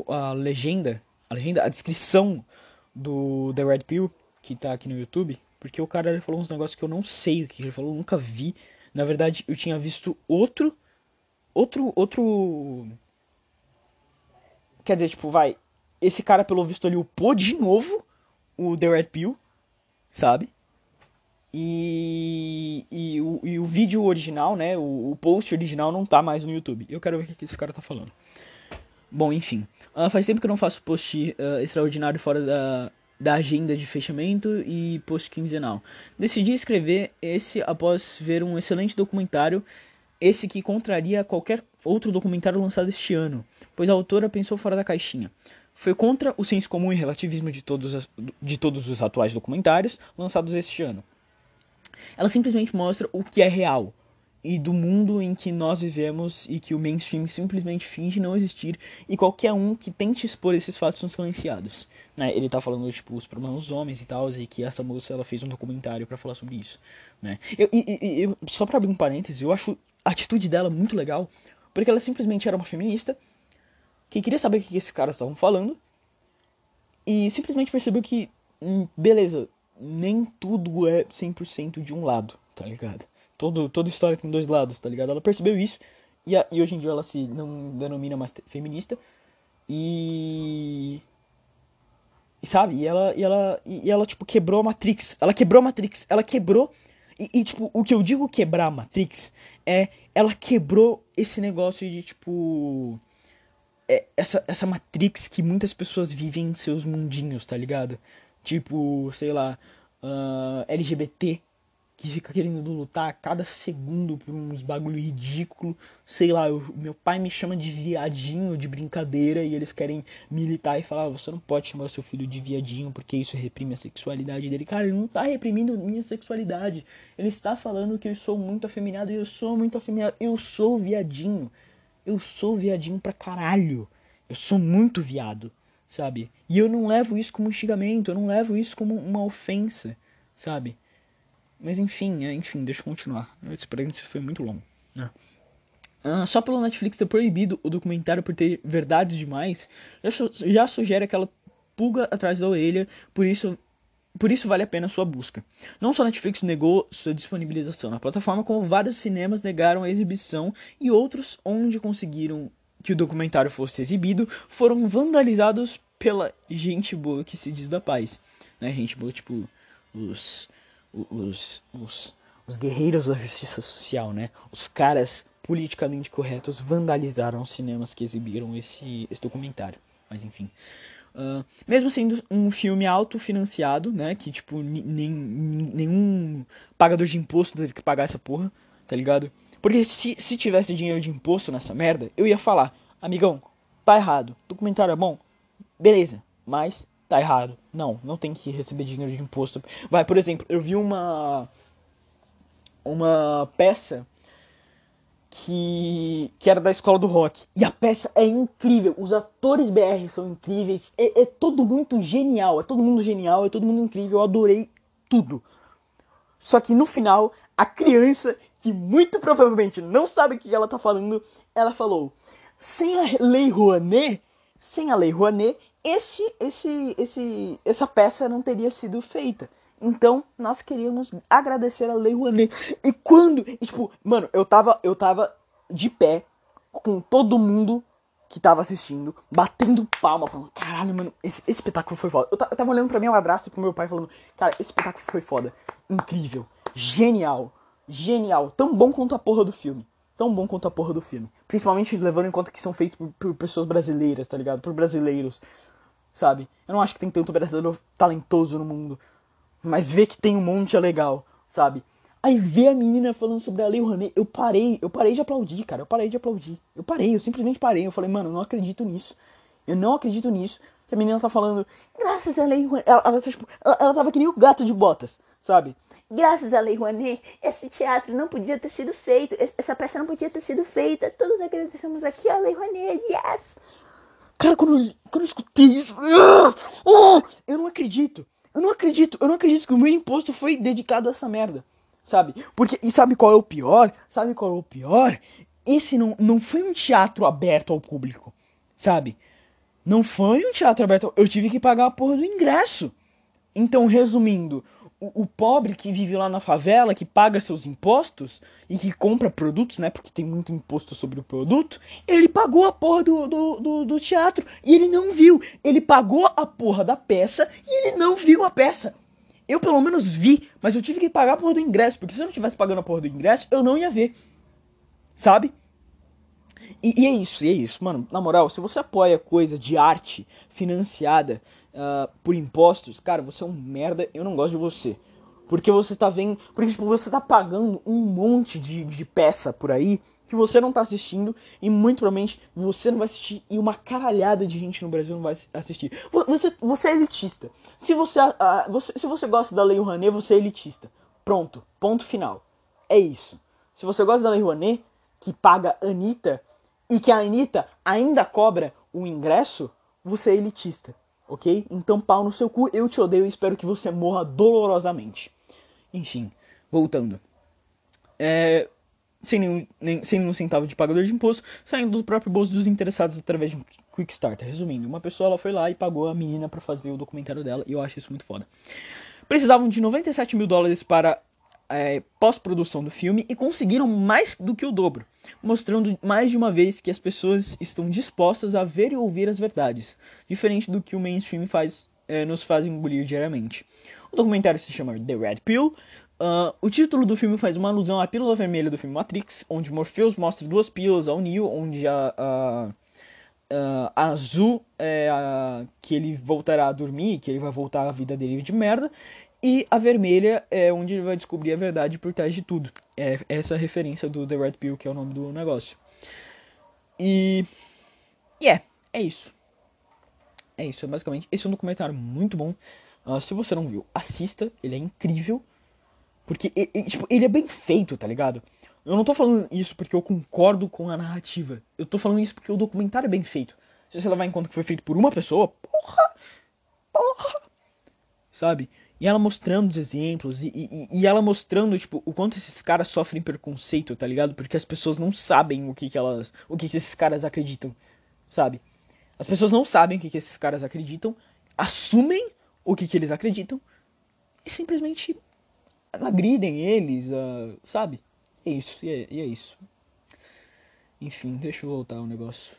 a, a legenda, a legenda, a descrição do The Red Pill, que tá aqui no YouTube, porque o cara ele falou uns negócios que eu não sei o que ele falou, nunca vi. Na verdade, eu tinha visto outro outro outro Quer dizer, tipo, vai. Esse cara, pelo visto, ali upou de novo o The Red Pill, sabe? E, e, o, e o vídeo original, né? O, o, post original não tá mais no YouTube. Eu quero ver o que esse cara tá falando. Bom, enfim. Uh, faz tempo que eu não faço post uh, extraordinário fora da, da agenda de fechamento e post quinzenal. Decidi escrever esse após ver um excelente documentário, esse que contraria qualquer outro documentário lançado este ano, pois a autora pensou fora da caixinha. Foi contra o senso comum e relativismo de todos, de todos os atuais documentários lançados este ano. Ela simplesmente mostra o que é real e do mundo em que nós vivemos e que o mainstream simplesmente finge não existir e qualquer um que tente expor esses fatos são silenciados. Né? Ele tá falando tipo os problemas dos homens e tal e que essa moça ela fez um documentário para falar sobre isso, né? Eu, e, eu, só para abrir um parênteses, eu acho a atitude dela muito legal porque ela simplesmente era uma feminista que queria saber o que esses caras estavam falando e simplesmente percebeu que, hum, beleza, nem tudo é 100% de um lado, tá ligado? Todo, toda história tem dois lados, tá ligado? Ela percebeu isso e, a, e hoje em dia ela se não denomina mais feminista e e sabe? E ela, e ela, e ela, tipo, quebrou a Matrix. Ela quebrou a Matrix. Ela quebrou. E, e, tipo, o que eu digo quebrar a Matrix é. Ela quebrou esse negócio de, tipo é essa, essa Matrix que muitas pessoas vivem em seus mundinhos, tá ligado? Tipo, sei lá, uh, ah, LGBT que fica querendo lutar a cada segundo por uns bagulho ridículo. Sei lá, eu, meu pai me chama de viadinho de brincadeira e eles querem militar e falar: ah, você não pode chamar seu filho de viadinho porque isso reprime a sexualidade dele. Cara, ele não tá reprimindo minha sexualidade. Ele está falando que eu sou muito afeminado e eu sou muito afeminado. Eu sou viadinho. Eu sou viadinho pra caralho. Eu sou muito viado, sabe? E eu não levo isso como um xingamento, eu não levo isso como uma ofensa, sabe? Mas enfim, é, enfim, deixa eu continuar. Esse parênteses foi muito longo, né? Uh, só pelo Netflix ter proibido o documentário por ter verdades demais, já, já sugere aquela pulga atrás da orelha, por isso por isso vale a pena a sua busca. Não só a Netflix negou sua disponibilização na plataforma, como vários cinemas negaram a exibição e outros, onde conseguiram que o documentário fosse exibido, foram vandalizados pela gente boa que se diz da paz. Né? Gente boa, tipo, os, os, os, os guerreiros da justiça social, né? Os caras politicamente corretos vandalizaram os cinemas que exibiram esse, esse documentário. Mas enfim. Uh, mesmo sendo um filme autofinanciado, né? Que, tipo, nem, nenhum pagador de imposto teve que pagar essa porra, tá ligado? Porque se, se tivesse dinheiro de imposto nessa merda, eu ia falar, amigão, tá errado. Documentário é bom? Beleza, mas tá errado. Não, não tem que receber dinheiro de imposto. Vai, por exemplo, eu vi uma. Uma peça que, que era da escola do rock. E a peça é incrível. Os atores BR são incríveis. É, é todo mundo genial. É todo mundo genial. É todo mundo incrível. Eu adorei tudo. Só que no final, a criança, que muito provavelmente não sabe o que ela tá falando, ela falou: sem a Lei Rouanet, sem a Lei Rouanet, esse, esse, esse, essa peça não teria sido feita. Então, nós queríamos agradecer a Lei Rouanet. E quando, e, tipo, mano, eu tava, eu tava de pé com todo mundo que tava assistindo, batendo palma, falando, caralho, mano, esse, esse espetáculo foi foda. Eu, eu tava olhando pra minha madrasta e pro meu pai falando, cara, esse espetáculo foi foda. Incrível, genial, genial, tão bom quanto a porra do filme. Tão bom quanto a porra do filme. Principalmente levando em conta que são feitos por, por pessoas brasileiras, tá ligado? Por brasileiros, sabe? Eu não acho que tem tanto brasileiro talentoso no mundo mas ver que tem um monte é legal, sabe? Aí ver a menina falando sobre a Lei Rouanet, eu parei, eu parei de aplaudir, cara, eu parei de aplaudir. Eu parei, eu simplesmente parei, eu falei, mano, eu não acredito nisso. Eu não acredito nisso. Que a menina tá falando, graças à Lei Rouanet, ela, ela, tipo, ela, ela tava que nem o gato de botas, sabe? Graças à Lei Rouanet, esse teatro não podia ter sido feito, essa peça não podia ter sido feita, todos agradecemos aqui a Lei Rouanet, yes! Cara, quando eu, quando eu escutei isso, eu não acredito. Eu não acredito, eu não acredito que o meu imposto foi dedicado a essa merda. Sabe? Porque, e sabe qual é o pior? Sabe qual é o pior? Esse não, não foi um teatro aberto ao público. Sabe? Não foi um teatro aberto. Eu tive que pagar a porra do ingresso. Então, resumindo, o, pobre que vive lá na favela, que paga seus impostos e que compra produtos, né? Porque tem muito imposto sobre o produto, ele pagou a porra do, do, do, do teatro e ele não viu. Ele pagou a porra da peça e ele não viu a peça. Eu pelo menos vi, mas eu tive que pagar a porra do ingresso, porque se eu não tivesse pagando a porra do ingresso, eu não ia ver. Sabe? E, e é isso, e é isso, mano. Na moral, se você apoia coisa de arte financiada uh, por impostos, cara, você é um merda, eu não gosto de você. Porque você tá vendo. Porque, tipo, você tá pagando um monte de, de peça por aí que você não tá assistindo e muito provavelmente você não vai assistir e uma caralhada de gente no Brasil não vai assistir. Você, você é elitista. Se você, uh, você, se você gosta da Lei Rouanet, você é elitista. Pronto. Ponto final. É isso. Se você gosta da Lei Rouanet, que paga Anitta e que a Anitta ainda cobra o ingresso, você é elitista ok? Então pau no seu cu, eu te odeio e espero que você morra dolorosamente. Enfim, voltando. É, sem, nenhum, nem, sem nenhum centavo de pagador de imposto, saindo do próprio bolso dos interessados através de um Quickstarter. Resumindo, uma pessoa ela foi lá e pagou a menina para fazer o documentário dela, e eu acho isso muito foda. Precisavam de 97 mil dólares para é, pós-produção do filme e conseguiram mais do que o dobro, mostrando mais de uma vez que as pessoas estão dispostas a ver e ouvir as verdades, diferente do que o mainstream faz, é, nos faz engolir diariamente. O documentário se chama The Red Pill. Uh, o título do filme faz uma alusão à pílula vermelha do filme Matrix, onde Morpheus mostra duas pílulas ao Neo, onde a, a, a azul é a que ele voltará a dormir, que ele vai voltar à vida dele de merda, e a vermelha é onde ele vai descobrir a verdade por trás de tudo. É essa referência do The Red Pill, que é o nome do negócio. E. E yeah, é, é isso. É isso, basicamente. Esse é um documentário muito bom. Uh, se você não viu, assista. Ele é incrível. Porque ele, tipo, ele é bem feito, tá ligado? Eu não tô falando isso porque eu concordo com a narrativa. Eu tô falando isso porque o documentário é bem feito. Se você levar em conta que foi feito por uma pessoa, porra! Porra! Sabe? E ela mostrando os exemplos, e, e, e, ela mostrando, tipo, o quanto esses caras sofrem preconceito, tá ligado? Porque as pessoas não sabem o que, que elas. o que, que esses caras acreditam, sabe? As pessoas não sabem o que, que esses caras acreditam. assumem o que, que eles acreditam e simplesmente agridem eles, uh, sabe? É isso, e é, e é, isso. Enfim, deixa eu voltar o negócio.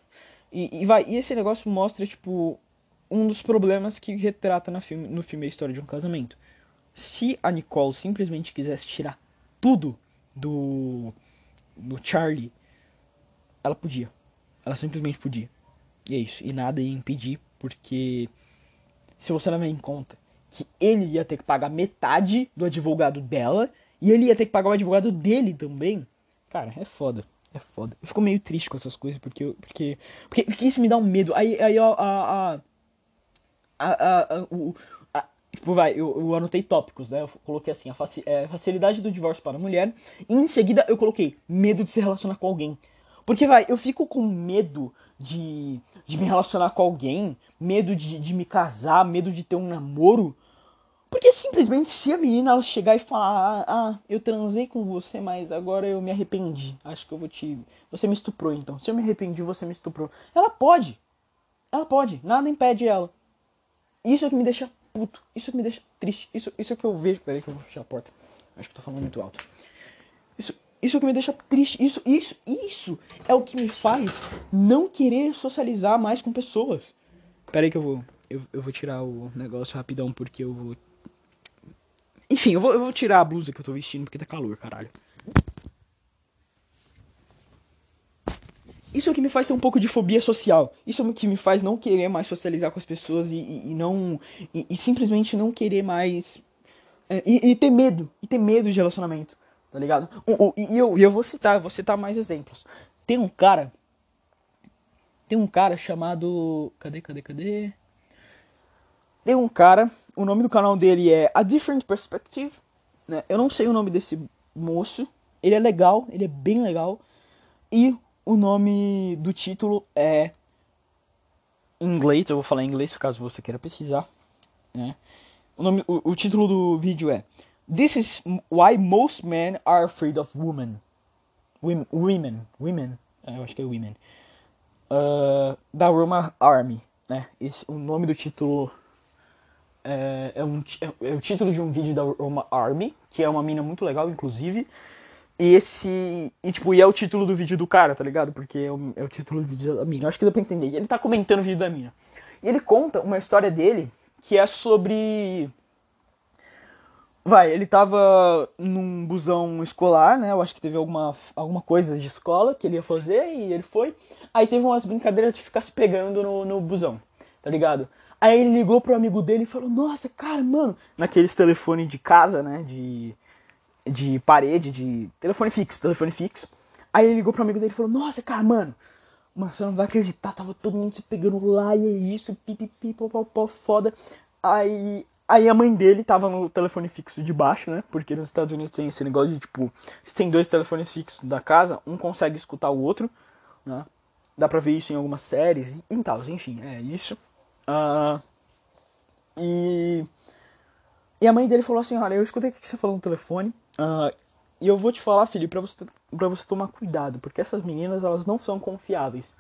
E, e, vai, e esse negócio mostra, tipo, um dos problemas que retrata no filme, no filme A História de um Casamento. Se a Nicole simplesmente quisesse tirar tudo do, do Charlie, ela podia. Ela simplesmente podia. E é isso. E nada ia impedir, porque se você levar em conta que ele ia ter que pagar metade do advogado dela e ele ia ter que pagar o advogado dele também, cara, é foda. É foda. Eu fico meio triste com essas coisas porque porque porque, porque isso me dá um medo. Aí aí a a, a, a, o, a tipo vai, eu, eu anotei tópicos, né? Eu coloquei assim, a faci, é, facilidade do divórcio para a mulher, e em seguida eu coloquei medo de se relacionar com alguém. Porque vai, eu fico com medo de, de me relacionar com alguém, medo de, de me casar, medo de ter um namoro. Porque simplesmente se a menina ela chegar e falar, ah, ah, eu transei com você, mas agora eu me arrependi. Acho que eu vou te. Você me estuprou então. Se eu me arrependi, você me estuprou. Ela pode. Ela pode. Nada impede ela. Isso é que me deixa puto. Isso é que me deixa triste. Isso, isso é que eu vejo. Peraí que eu vou fechar a porta. Acho que eu tô falando muito alto. Isso, isso que me deixa triste. Isso, isso, isso é o que me faz não querer socializar mais com pessoas. Pera aí que eu vou. Eu, eu vou tirar o negócio rapidão porque eu vou. Enfim, eu vou, eu vou tirar a blusa que eu tô vestindo porque tá calor, caralho. Isso é o que me faz ter um pouco de fobia social. Isso é o que me faz não querer mais socializar com as pessoas e, e, e não. E, e, simplesmente não querer mais. É, e, ter medo. E ter medo de relacionamento tá ligado? E eu, eu vou citar, vou citar mais exemplos. Tem um cara. Tem um cara chamado. Cadê, cadê, cadê? Tem um cara. O nome do canal dele é A Different Perspective. Né? Eu não sei o nome desse moço. Ele é legal, ele é bem legal. E o nome do título é. Em inglês, eu vou falar em inglês caso você queira pesquisar. Né? O, nome, o, o título do vídeo é This is why most men are afraid of women. Women, women, women é, eu acho que é women. Uh, da Roma Army, né? Esse, o nome do título é, é, um, é, é, o título de um vídeo da Roma Army, que é uma mina muito legal, inclusive. E esse. E, tipo, e é o título do vídeo do cara, tá ligado? Porque é o, é o título do vídeo da mina. Acho que dá pra entender. Ele tá comentando o vídeo da mina. E ele conta uma história dele que é sobre Vai, ele tava num busão escolar, né? Eu acho que teve alguma, alguma coisa de escola que ele ia fazer e ele foi. Aí teve umas brincadeiras de ficar se pegando no, no busão, tá ligado? Aí ele ligou pro amigo dele e falou: Nossa, cara, mano, naqueles telefones de casa, né? De, de parede, de telefone fixo, telefone fixo. Aí ele ligou pro amigo dele e falou: Nossa, cara, mano, você não vai acreditar, tava todo mundo se pegando lá e é isso, pipipi, popopó, foda. Aí Aí a mãe dele tava no telefone fixo de baixo, né? Porque nos Estados Unidos tem esse negócio de tipo, se tem dois telefones fixos da casa, um consegue escutar o outro, né? Dá pra ver isso em algumas séries e, e tal, enfim, é isso. Uh, e, e a mãe dele falou assim: Olha, eu escutei o que você falou no telefone. Uh, e eu vou te falar, filho, pra você, pra você tomar cuidado, porque essas meninas elas não são confiáveis,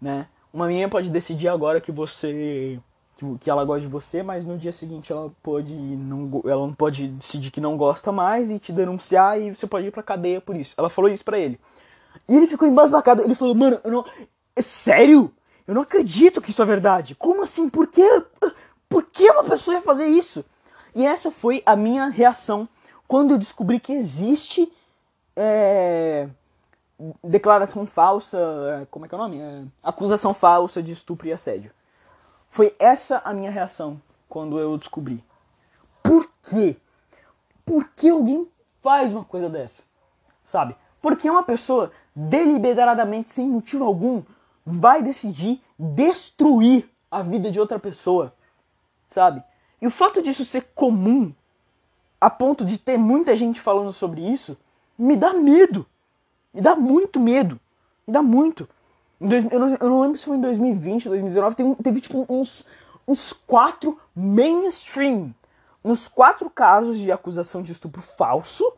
né? Uma menina pode decidir agora que você que ela gosta de você, mas no dia seguinte ela pode não, ela não pode decidir que não gosta mais e te denunciar e você pode ir pra cadeia por isso. Ela falou isso pra ele. E ele ficou embasbacado. Ele falou, mano, eu não. É sério? Eu não acredito que isso é verdade. Como assim? Por que? Por que uma pessoa ia fazer isso? E essa foi a minha reação quando eu descobri que existe é, declaração falsa. É, como é que é o nome? É, acusação falsa de estupro e assédio. Foi essa a minha reação quando eu descobri. Por quê? Por que alguém faz uma coisa dessa? Sabe? Porque uma pessoa deliberadamente, sem motivo algum, vai decidir destruir a vida de outra pessoa. Sabe? E o fato disso ser comum, a ponto de ter muita gente falando sobre isso, me dá medo. Me dá muito medo. Me dá muito. Dois, eu, não, eu, não, lembro se foi em 2020, 2019, teve, teve tipo uns, uns quatro mainstream. Uns quatro casos de acusação de estupro falso,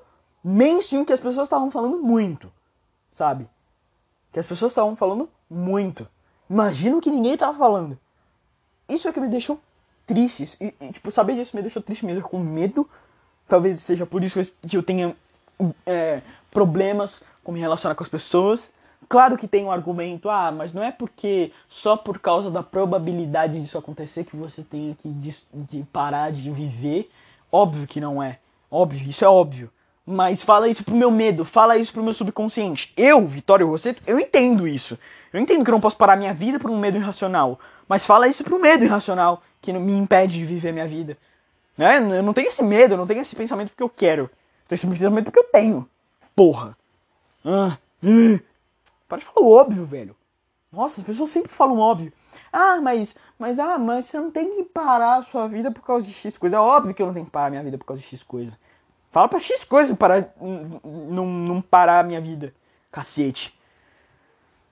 mainstream que as pessoas estavam falando muito, sabe? Que as pessoas estavam falando muito. Imagina o que ninguém tava falando. Isso é que me deixou tristes. E, e, tipo, saber disso me deixou triste mesmo, com medo. Talvez seja por isso que eu tenha é, problemas com me relacionar com as pessoas. Claro que tem um argumento, ah, mas não é porque só por causa da probabilidade disso acontecer que você tenha que de parar de viver. Óbvio que não é. Óbvio, isso é óbvio. Mas fala isso pro meu medo, fala isso pro meu subconsciente. Eu, Vitório Rosseto, eu entendo isso. Eu entendo que eu não posso parar minha vida por um medo irracional. Mas fala isso pro medo irracional que me impede de viver minha vida. Né? Eu não tenho esse medo, eu não tenho esse pensamento porque eu quero. Eu tenho esse pensamento porque eu tenho. Porra. Ah, uh. Para de falar óbvio, velho. Nossa, as pessoas sempre falam óbvio. Ah, mas, mas, ah, mas você não tem que parar a sua vida por causa de X coisa. É óbvio que eu não tenho que parar a minha vida por causa de X coisa. Fala pra X coisa para não, não parar a minha vida. Cacete.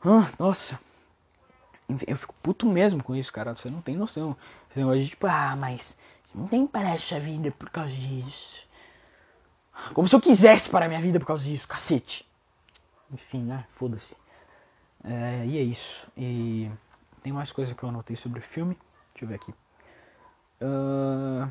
Ah, nossa. Eu fico puto mesmo com isso, cara. Você não tem noção. Esse negócio de tipo, ah, mas não tem que sua vida por causa disso. Como se eu quisesse parar minha vida por causa disso, cacete. Enfim, né? Foda-se. É, e é isso. E tem mais coisa que eu anotei sobre o filme. Deixa eu ver aqui. Uh,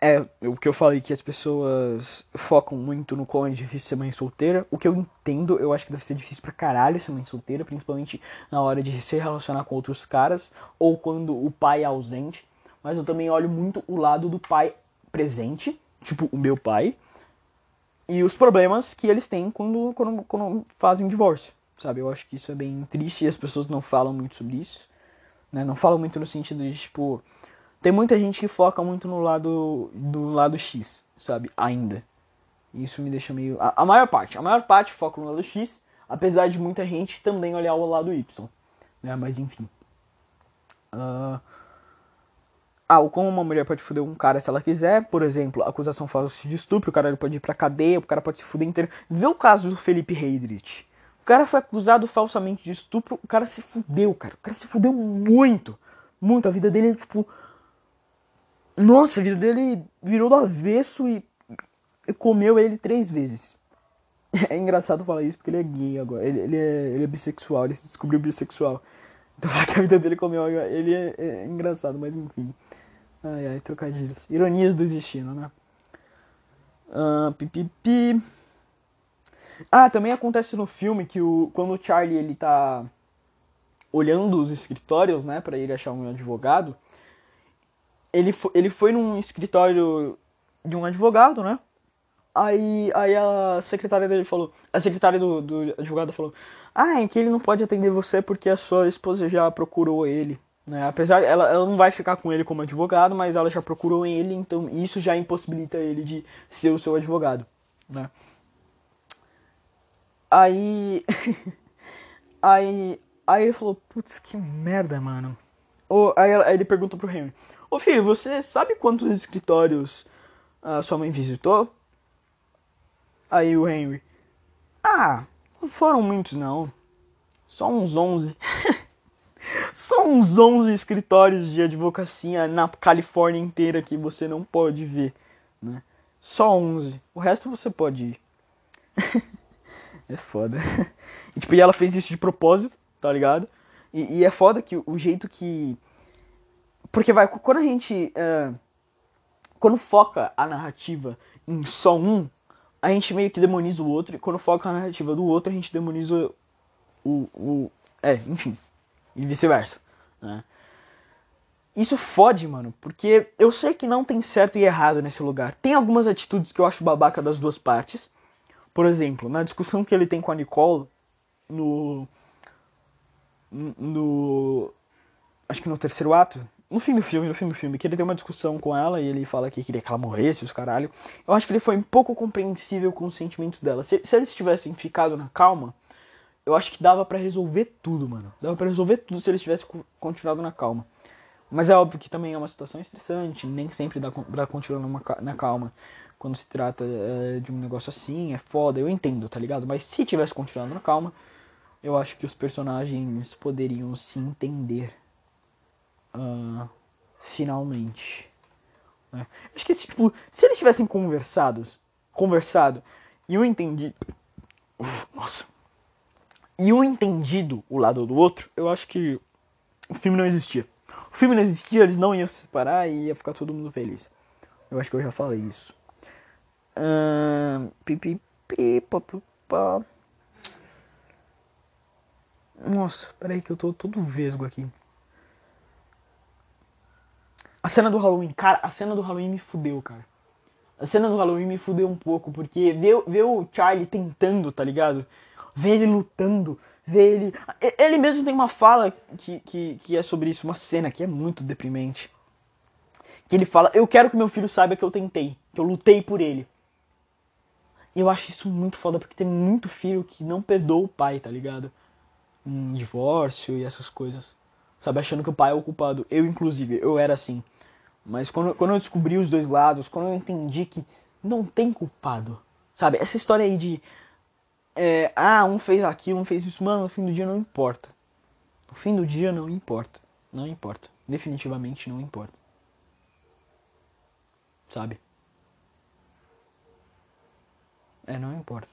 é, o que eu falei que as pessoas focam muito no quão é difícil ser mãe solteira. O que eu entendo, eu acho que deve ser difícil pra caralho ser mãe solteira, principalmente na hora de se relacionar com outros caras ou quando o pai é ausente. Mas eu também olho muito o lado do pai presente, tipo o meu pai, e os problemas que eles têm quando, quando, quando fazem um divórcio sabe? Eu acho que isso é bem triste e as pessoas não falam muito sobre isso, né? Não falam muito no sentido de, tipo, tem muita gente que foca muito no lado do lado X, sabe? Ainda. Isso me deixa meio a, a maior parte, a maior parte foca no lado X, apesar de muita gente também olhar o lado Y, né? Mas enfim. Uh... Ah, como uma mulher pode fuder um cara se ela quiser, por exemplo, acusação falsa de estupro, o cara pode ir pra cadeia, o cara pode se fuder inteiro. Vê o caso do Felipe Heydrich cara foi acusado falsamente de estupro, o cara se fudeu, cara. O cara se fudeu muito. Muito. A vida dele, tipo. Nossa, a vida dele virou do avesso e comeu ele três vezes. [laughs] É engraçado falar isso porque ele é gay agora. Ele, ele, é, ele é bissexual, ele se descobriu bissexual. Então falar que a vida dele comeu ele é, é engraçado, mas enfim. Ai ai, trocadilhos. Ironias do destino, né? Uh, pipipi. Ah, também acontece no filme que o, quando o Charlie ele tá olhando os escritórios, né, para ele achar um advogado, ele, ele foi num escritório de um advogado, né? Aí, aí a secretária dele falou, a secretária do, do advogado falou, ah, é que ele não pode atender você porque a sua esposa já procurou ele. Né? Apesar, ela, ela não vai ficar com ele como advogado, mas ela já procurou ele, então isso já impossibilita ele de ser o seu advogado. Né? Aí. [laughs] aí. Aí ele falou, putz, que merda, mano. Ou, aí, aí ele perguntou pro Henry: Ô filho, você sabe quantos escritórios a sua mãe visitou? Aí o Henry: Ah, não foram muitos não. Só uns 11. [laughs] Só uns 11 escritórios de advocacia na Califórnia inteira que você não pode ver, né? Só 11. O resto você pode ir. [laughs] É foda. E, tipo, e ela fez isso de propósito, tá ligado? E, e é foda que o jeito que. Porque vai, quando a gente. Uh, quando foca a narrativa em só um, a gente meio que demoniza o outro. E quando foca a narrativa do outro, a gente demoniza o. o é, enfim. E vice-versa. Né? Isso fode, mano, porque eu sei que não tem certo e errado nesse lugar. Tem algumas atitudes que eu acho babaca das duas partes. Por exemplo, na discussão que ele tem com a Nicole no. No. Acho que no terceiro ato. No fim do filme, no fim do filme, que ele tem uma discussão com ela e ele fala que queria que ela morresse, os caralho. Eu acho que ele foi um pouco compreensível com os sentimentos dela. Se, se eles tivessem ficado na calma, eu acho que dava para resolver tudo, mano. Dava para resolver tudo se eles tivessem continuado na calma. Mas é óbvio que também é uma situação estressante, nem sempre dá pra continuar na calma quando se trata é, de um negócio assim, é foda, eu entendo, tá ligado? Mas se tivesse continuado na calma, eu acho que os personagens poderiam se entender uh, finalmente. Né? Acho que tipo, se eles tivessem conversados, conversado, e eu entendi. Nossa. E um entendido o lado do outro, eu acho que o filme não existia. o filme não existia, eles não iam se separar e ia ficar todo mundo feliz. Eu acho que eu já falei isso. Pá. Nossa, peraí que eu tô todo vesgo aqui. A cena do Halloween, cara, a cena do Halloween me fudeu, cara. A cena do Halloween me fudeu um pouco, porque ver o Charlie tentando, tá ligado? Ver ele lutando, ver ele. Ele mesmo tem uma fala que, que, que é sobre isso, uma cena que é muito deprimente. Que ele fala: Eu quero que meu filho saiba que eu tentei, que eu lutei por ele. E eu acho isso muito foda, porque tem muito filho que não perdoa o pai, tá ligado? Um divórcio e essas coisas. Sabe, achando que o pai é o culpado. Eu, inclusive, eu era assim. Mas quando, quando eu descobri os dois lados, quando eu entendi que não tem culpado, sabe? Essa história aí de. É, ah, um fez aquilo, um fez isso. Mano, no fim do dia não importa. No fim do dia não importa. Não importa. Definitivamente não importa. Sabe? É, não importa.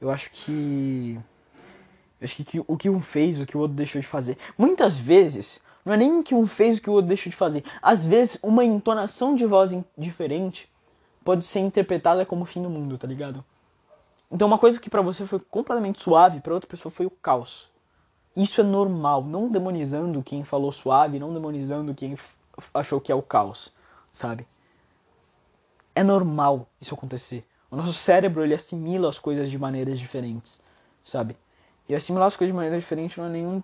Eu acho que. Eu acho que, que o que um fez, o que o outro deixou de fazer. Muitas vezes, não é nem que um fez, o que o outro deixou de fazer. Às vezes, uma entonação de voz diferente pode ser interpretada como o fim do mundo, tá ligado? Então, uma coisa que pra você foi completamente suave, pra outra pessoa foi o caos. Isso é normal, não demonizando quem falou suave, não demonizando quem achou que é o caos, sabe? É normal isso acontecer. O nosso cérebro ele assimila as coisas de maneiras diferentes, sabe? E assimilar as coisas de maneira diferente não é nenhum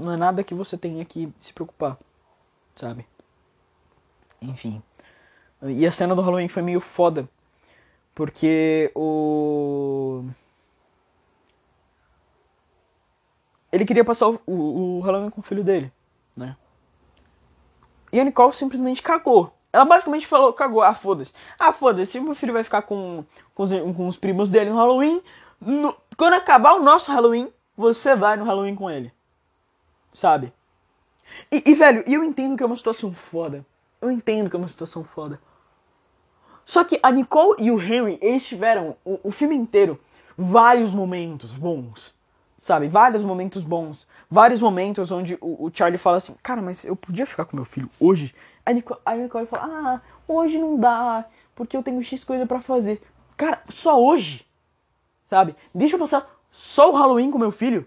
não é nada que você tenha que se preocupar, sabe? Enfim. E a cena do Halloween foi meio foda, porque o ele queria passar o, o, o Halloween com o filho dele, né? E a Nicole simplesmente cagou. Ela basicamente falou, cagou, ah, foda-se. Ah, foda-se, se meu filho vai ficar com, com, os, com os primos dele no Halloween, no- quando acabar o nosso Halloween, você vai no Halloween com ele. Sabe? E, e, velho, eu entendo que é uma situação foda. Eu entendo que é uma situação foda. Só que a Nicole e o Henry, eles tiveram o, o filme inteiro vários momentos bons. Sabe? Vários momentos bons. Vários momentos onde o, o Charlie fala assim: Cara, mas eu podia ficar com meu filho hoje? A Nicole, a Nicole fala: Ah, hoje não dá, porque eu tenho X coisa pra fazer. Cara, só hoje. Sabe? Deixa eu passar só o Halloween com meu filho.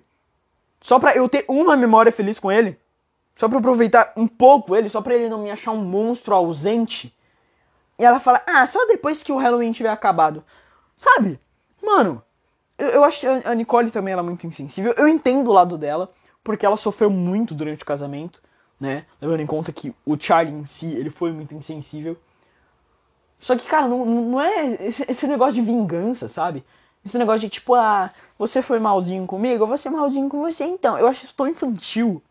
Só pra eu ter uma memória feliz com ele. Só pra aproveitar um pouco ele, só pra ele não me achar um monstro ausente. E ela fala, ah, só depois que o Halloween tiver acabado. Sabe? Mano, eu, eu acho que a Nicole também é muito insensível. Eu entendo o lado dela, porque ela sofreu muito durante o casamento, né? Levando em conta que o Charlie em si, ele foi muito insensível. Só que, cara, não, não é esse, esse negócio de vingança, sabe? Esse negócio de tipo, ah, você foi malzinho comigo, eu vou ser malzinho com você então. Eu acho isso tão infantil.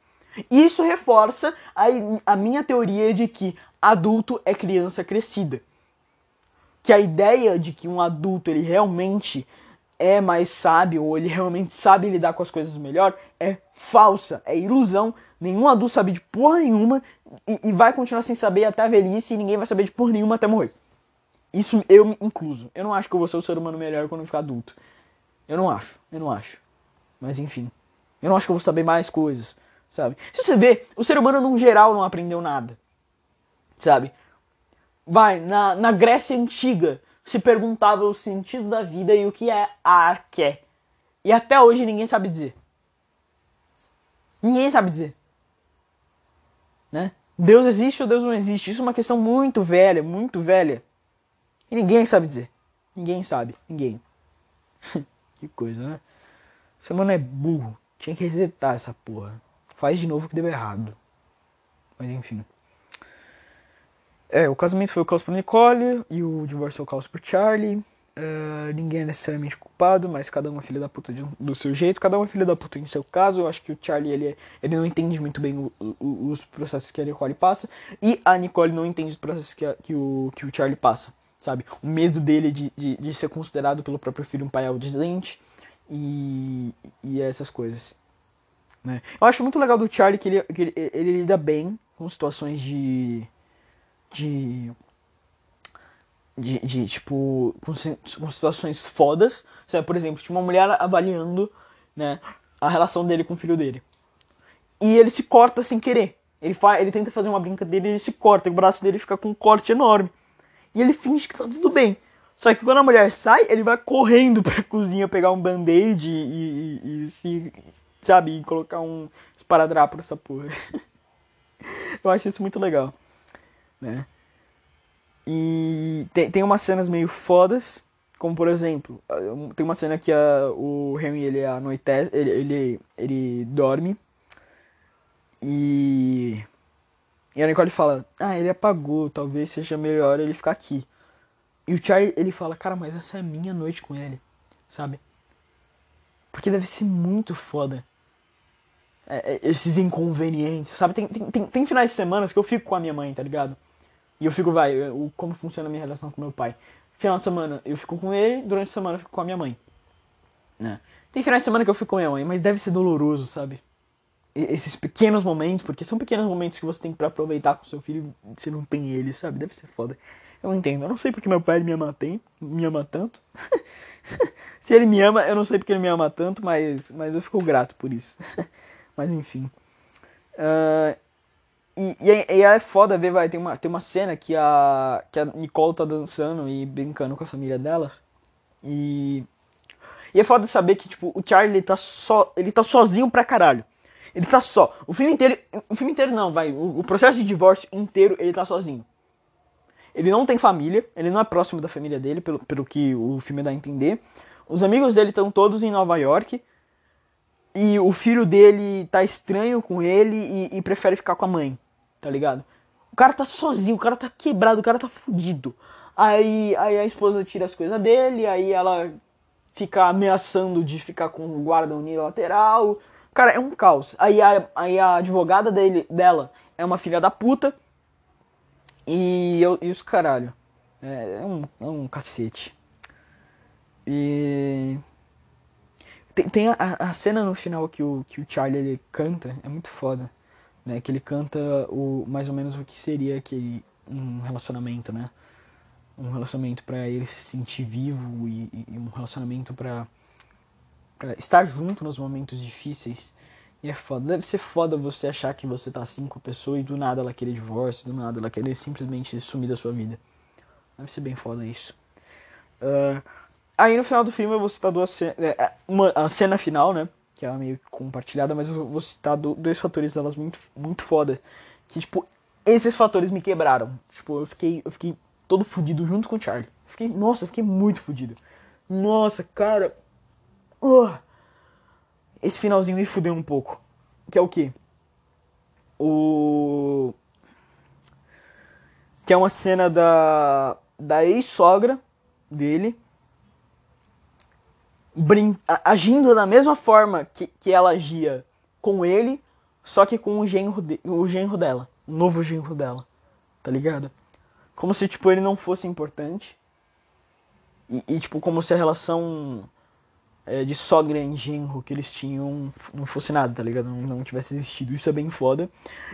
E isso reforça a, a minha teoria de que adulto é criança crescida. Que a ideia de que um adulto ele realmente é mais sábio ou ele realmente sabe lidar com as coisas melhor é falsa, é ilusão. Nenhum adulto sabe de porra nenhuma e, e vai continuar sem saber até a velhice e ninguém vai saber de porra nenhuma até morrer. Isso eu incluso. Eu não acho que eu vou ser o ser humano melhor quando eu ficar adulto. Eu não acho, eu não acho. Mas enfim. Eu não acho que eu vou saber mais coisas, sabe? Se você vê, o ser humano no geral não aprendeu nada. Sabe? Vai, na, na Grécia Antiga se perguntava o sentido da vida e o que é a arqué. E até hoje ninguém sabe dizer. Ninguém sabe dizer. Né? Deus existe ou Deus não existe? Isso é uma questão muito velha, muito velha. E ninguém sabe dizer. Ninguém sabe. Ninguém. [laughs] que coisa, né? O ser humano é burro. Tinha que resetar essa porra. Faz de novo que deu errado. Mas enfim. É, o casamento foi o caos pra Nicole e o divórcio foi o caos pro Charlie. Uh, ninguém é necessariamente culpado, mas cada um é filho da puta de, do seu jeito, cada um é filho da puta em seu caso. Eu acho que o Charlie ele, é, ele não entende muito bem o, o, os processos que a Nicole passa, e a Nicole não entende os processos que, a, que, o, que o Charlie passa, sabe? O medo dele de, de, de ser considerado pelo próprio filho um pai ausente e, e essas coisas. Né? Eu acho muito legal do Charlie que ele, que ele, ele lida bem com situações de. De de, de, tipo, com, com, situações fodas. Sabe? Por exemplo, tinha uma mulher avaliando né, a relação dele com o filho dele. E ele se corta sem querer. Ele, fa ele tenta fazer uma brincadeira e ele se corta, e o braço dele fica com um corte enorme. E ele finge que tá tudo bem. Só que quando a mulher sai, ele vai correndo pra [laughs] cozinha pegar um band-aid e, e, e, se. Sabe, colocar um esparadrapo nessa porra. [laughs] Eu acho isso muito legal. Né? E tem, tem umas cenas meio fodas. Como por exemplo, tem uma cena que a, o Henry ele anoitece, ele, ele, ele dorme e, e a Nicole fala, ah, ele apagou, talvez seja melhor ele ficar aqui. E o Charlie, ele fala, cara, mas essa é a minha noite com ele, sabe? Porque deve ser muito foda. É, é, esses inconvenientes, sabe? Tem, tem, tem, tem, finais de semana que eu fico com a minha mãe, tá ligado? E eu fico, vai, eu, como funciona a minha relação com meu pai. Final de semana eu fico com ele, durante a semana eu fico com a minha mãe. Né? Tem finais de semana que eu fico com a minha mãe, mas deve ser doloroso, sabe? esses pequenos momentos, porque são pequenos momentos que você tem para aproveitar com seu filho e você não tem ele, sabe? Deve ser foda. Eu não entendo. Eu não sei porque meu pai me ama, tem, me ama tanto. [laughs] Se ele me ama, eu não sei porque ele me ama tanto, mas, mas eu fico grato por isso. [laughs] mas enfim. Uh, e, é, e, é foda ver, vai, tem uma, tem uma cena que a, que a Nicole tá dançando e brincando com a família dela. E. E é foda saber que, tipo, o Charlie tá, só, ele tá sozinho pra caralho. Ele tá só. O filme inteiro. O filme inteiro não, vai. O, o, processo de divórcio inteiro ele tá sozinho. Ele não tem família, ele não é próximo da família dele, pelo, pelo que o filme dá a entender. Os amigos dele estão todos em Nova York. E o filho dele tá estranho com ele e, e, prefere ficar com a mãe, tá ligado? O cara tá sozinho, o cara tá quebrado, o cara tá fudido. Aí, aí a esposa tira as coisas dele, aí ela fica ameaçando de ficar com o guarda unilateral. Cara, é um caos. Aí a, aí a advogada dele, dela é uma filha da puta. E, eu, e os caralho. É, é, um, é um cacete. E. Tem, tem a, a, cena no final que o, que o Charlie ele canta, é muito foda. Né? Que ele canta o, mais ou menos o que seria aquele, um relacionamento, né? Um relacionamento para ele se sentir vivo e, e um relacionamento para estar junto nos momentos difíceis. E é foda. Deve ser foda você achar que você tá assim com a pessoa e do nada ela querer divórcio, do nada ela querer simplesmente sumir da sua vida. Deve ser bem foda isso. Uh, aí no final do filme eu vou citar duas cenas. É, uma, a cena final, né? Que é meio compartilhada, mas eu vou citar dois fatores delas muito, muito foda. Que, tipo, esses fatores me quebraram. Tipo, eu fiquei, eu fiquei todo fudido junto com o Charlie. Fiquei, nossa, eu fiquei muito fudido. Nossa, cara, Uh, esse finalzinho me fudeu um pouco. Que é o que? O. Que é uma cena da. Da ex-sogra dele. Brin... Agindo da mesma forma que, que ela agia com ele, só que com o genro, de... o genro dela. O novo genro dela. Tá ligado? Como se, tipo, ele não fosse importante. E, e tipo, como se a relação é, de sogra e genro que eles tinham não fosse nada, tá ligado? Não, não tivesse existido. Isso é bem foda.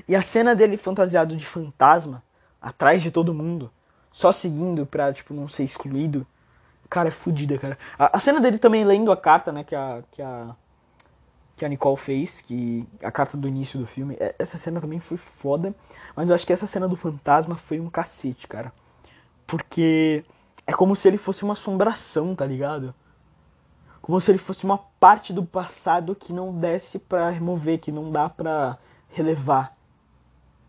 E a cena dele fantasiado de fantasma, atrás de todo mundo, só seguindo pra, tipo, não ser excluído. Cara, é fodida, cara. A, a, cena dele também lendo a carta, né, que a, que a, que a Nicole fez, que a carta do início do filme. É, essa cena também foi foda. Mas eu acho que essa cena do fantasma foi um cacete, cara. Porque é como se ele fosse uma assombração, tá ligado? como se ele fosse uma parte do passado que não desse para remover, que não dá para relevar.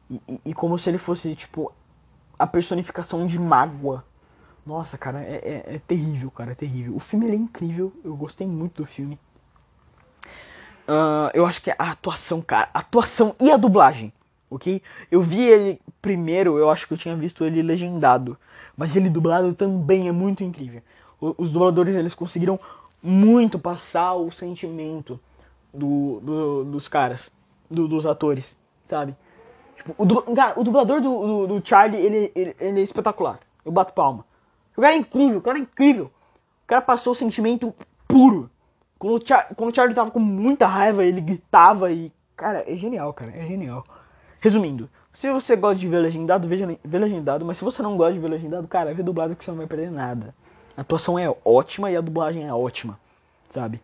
E, e, e, como se ele fosse, tipo, a personificação de mágoa. Nossa, cara, é, é, é terrível, cara, é terrível. O filme é incrível, eu gostei muito do filme. Uh, eu acho que a atuação, cara, a atuação e a dublagem, ok? Eu vi ele primeiro, eu acho que eu tinha visto ele legendado, mas ele dublado também é muito incrível. os dubladores, eles conseguiram muito passar o sentimento do, do dos caras, do, dos atores, sabe? Tipo, o, cara, o dublador do, do, do Charlie, ele, ele, ele, é espetacular. Eu bato palma. O cara é incrível, o cara é incrível. O cara passou o sentimento puro. Quando o, Char, quando o Charlie tava com muita raiva, ele gritava e. Cara, é genial, cara, é genial. Resumindo, se você gosta de ver legendado, veja vê legendado, mas se você não gosta de ver legendado, cara, vê dublado que você não vai perder nada. A atuação é ótima e a dublagem é ótima, sabe?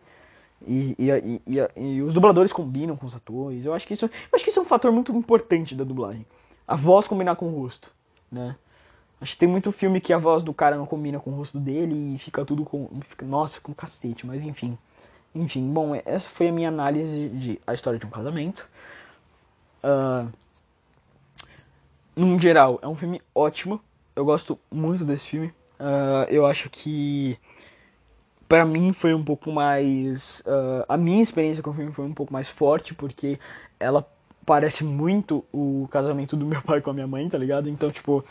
E, e, e, e, os dubladores combinam com os atores. Eu acho que isso, acho que isso é um fator muito importante da dublagem. A voz combinar com o rosto, né? Acho que tem muito filme que a voz do cara não combina com o rosto dele e fica tudo com. Fica, nossa, com cacete, mas enfim. Enfim, bom, essa foi a minha análise de A História de um Casamento. Uh, num geral, é um filme ótimo. Eu gosto muito desse filme. Uh, eu acho que para mim foi um pouco mais uh, a minha experiência com o filme foi um pouco mais forte porque ela parece muito o casamento do meu [laughs] pai com a minha mãe tá ligado então tipo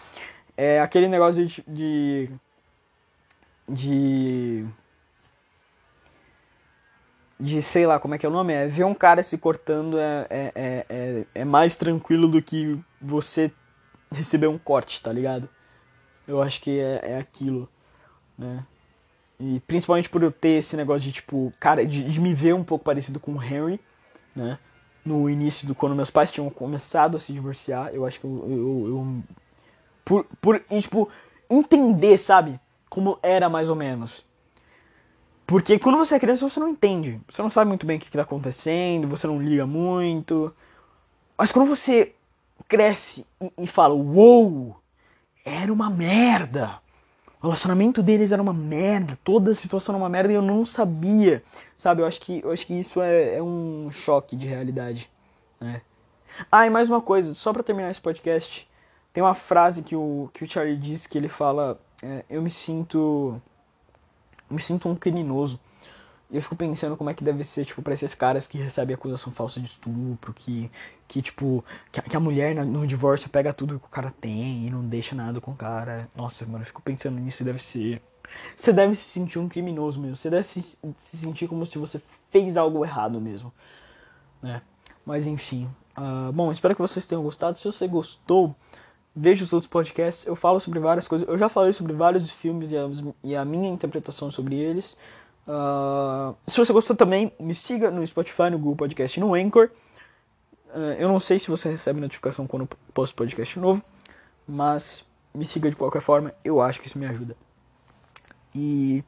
é aquele negócio de de, de de sei lá como é que é o nome é ver um cara se cortando é, é, é, é, é mais tranquilo do que você receber um corte tá ligado eu acho que é, é aquilo né e principalmente por eu ter esse negócio de, tipo, cara, de, de me ver um pouco parecido com o Henry, né? No início do quando meus pais tinham começado a se divorciar, eu acho que eu. eu, eu por, por e, tipo, entender, sabe? Como era mais ou menos. Porque quando você é criança, você não entende. Você não sabe muito bem o que está acontecendo, você não liga muito. Mas quando você cresce e, e fala, uou, wow, era uma merda o relacionamento deles era uma merda, toda a situação era uma merda e eu não sabia, sabe? Eu acho que, eu acho que isso é, é um choque de realidade, né? Ah, e mais uma coisa, só para terminar esse podcast, tem uma frase que o, que o Charlie diz que ele fala: é, Eu me sinto. Me sinto um criminoso. E eu fico pensando como é que deve ser, tipo, pra esses caras que recebem acusação falsa de estupro, que, que tipo, que a, que a mulher no divórcio pega tudo que o cara tem e não deixa nada com o cara. Nossa, mano, eu fico pensando nisso deve ser. Você deve se sentir um criminoso mesmo. Você deve se, se sentir como se você fez algo errado mesmo. Né? Mas enfim. Uh, bom, espero que vocês tenham gostado. Se você gostou, veja os outros podcasts. Eu falo sobre várias coisas. Eu já falei sobre vários filmes e a, e a minha interpretação sobre eles. Uh, se você gostou também, me siga no Spotify, no Google Podcast no Anchor. Uh, eu não sei se você recebe notificação quando eu posto podcast novo, mas me siga de qualquer forma, eu acho que isso me ajuda. E,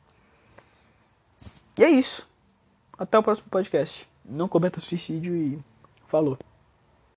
e é isso. Até o próximo podcast. Não cometa suicídio e falou.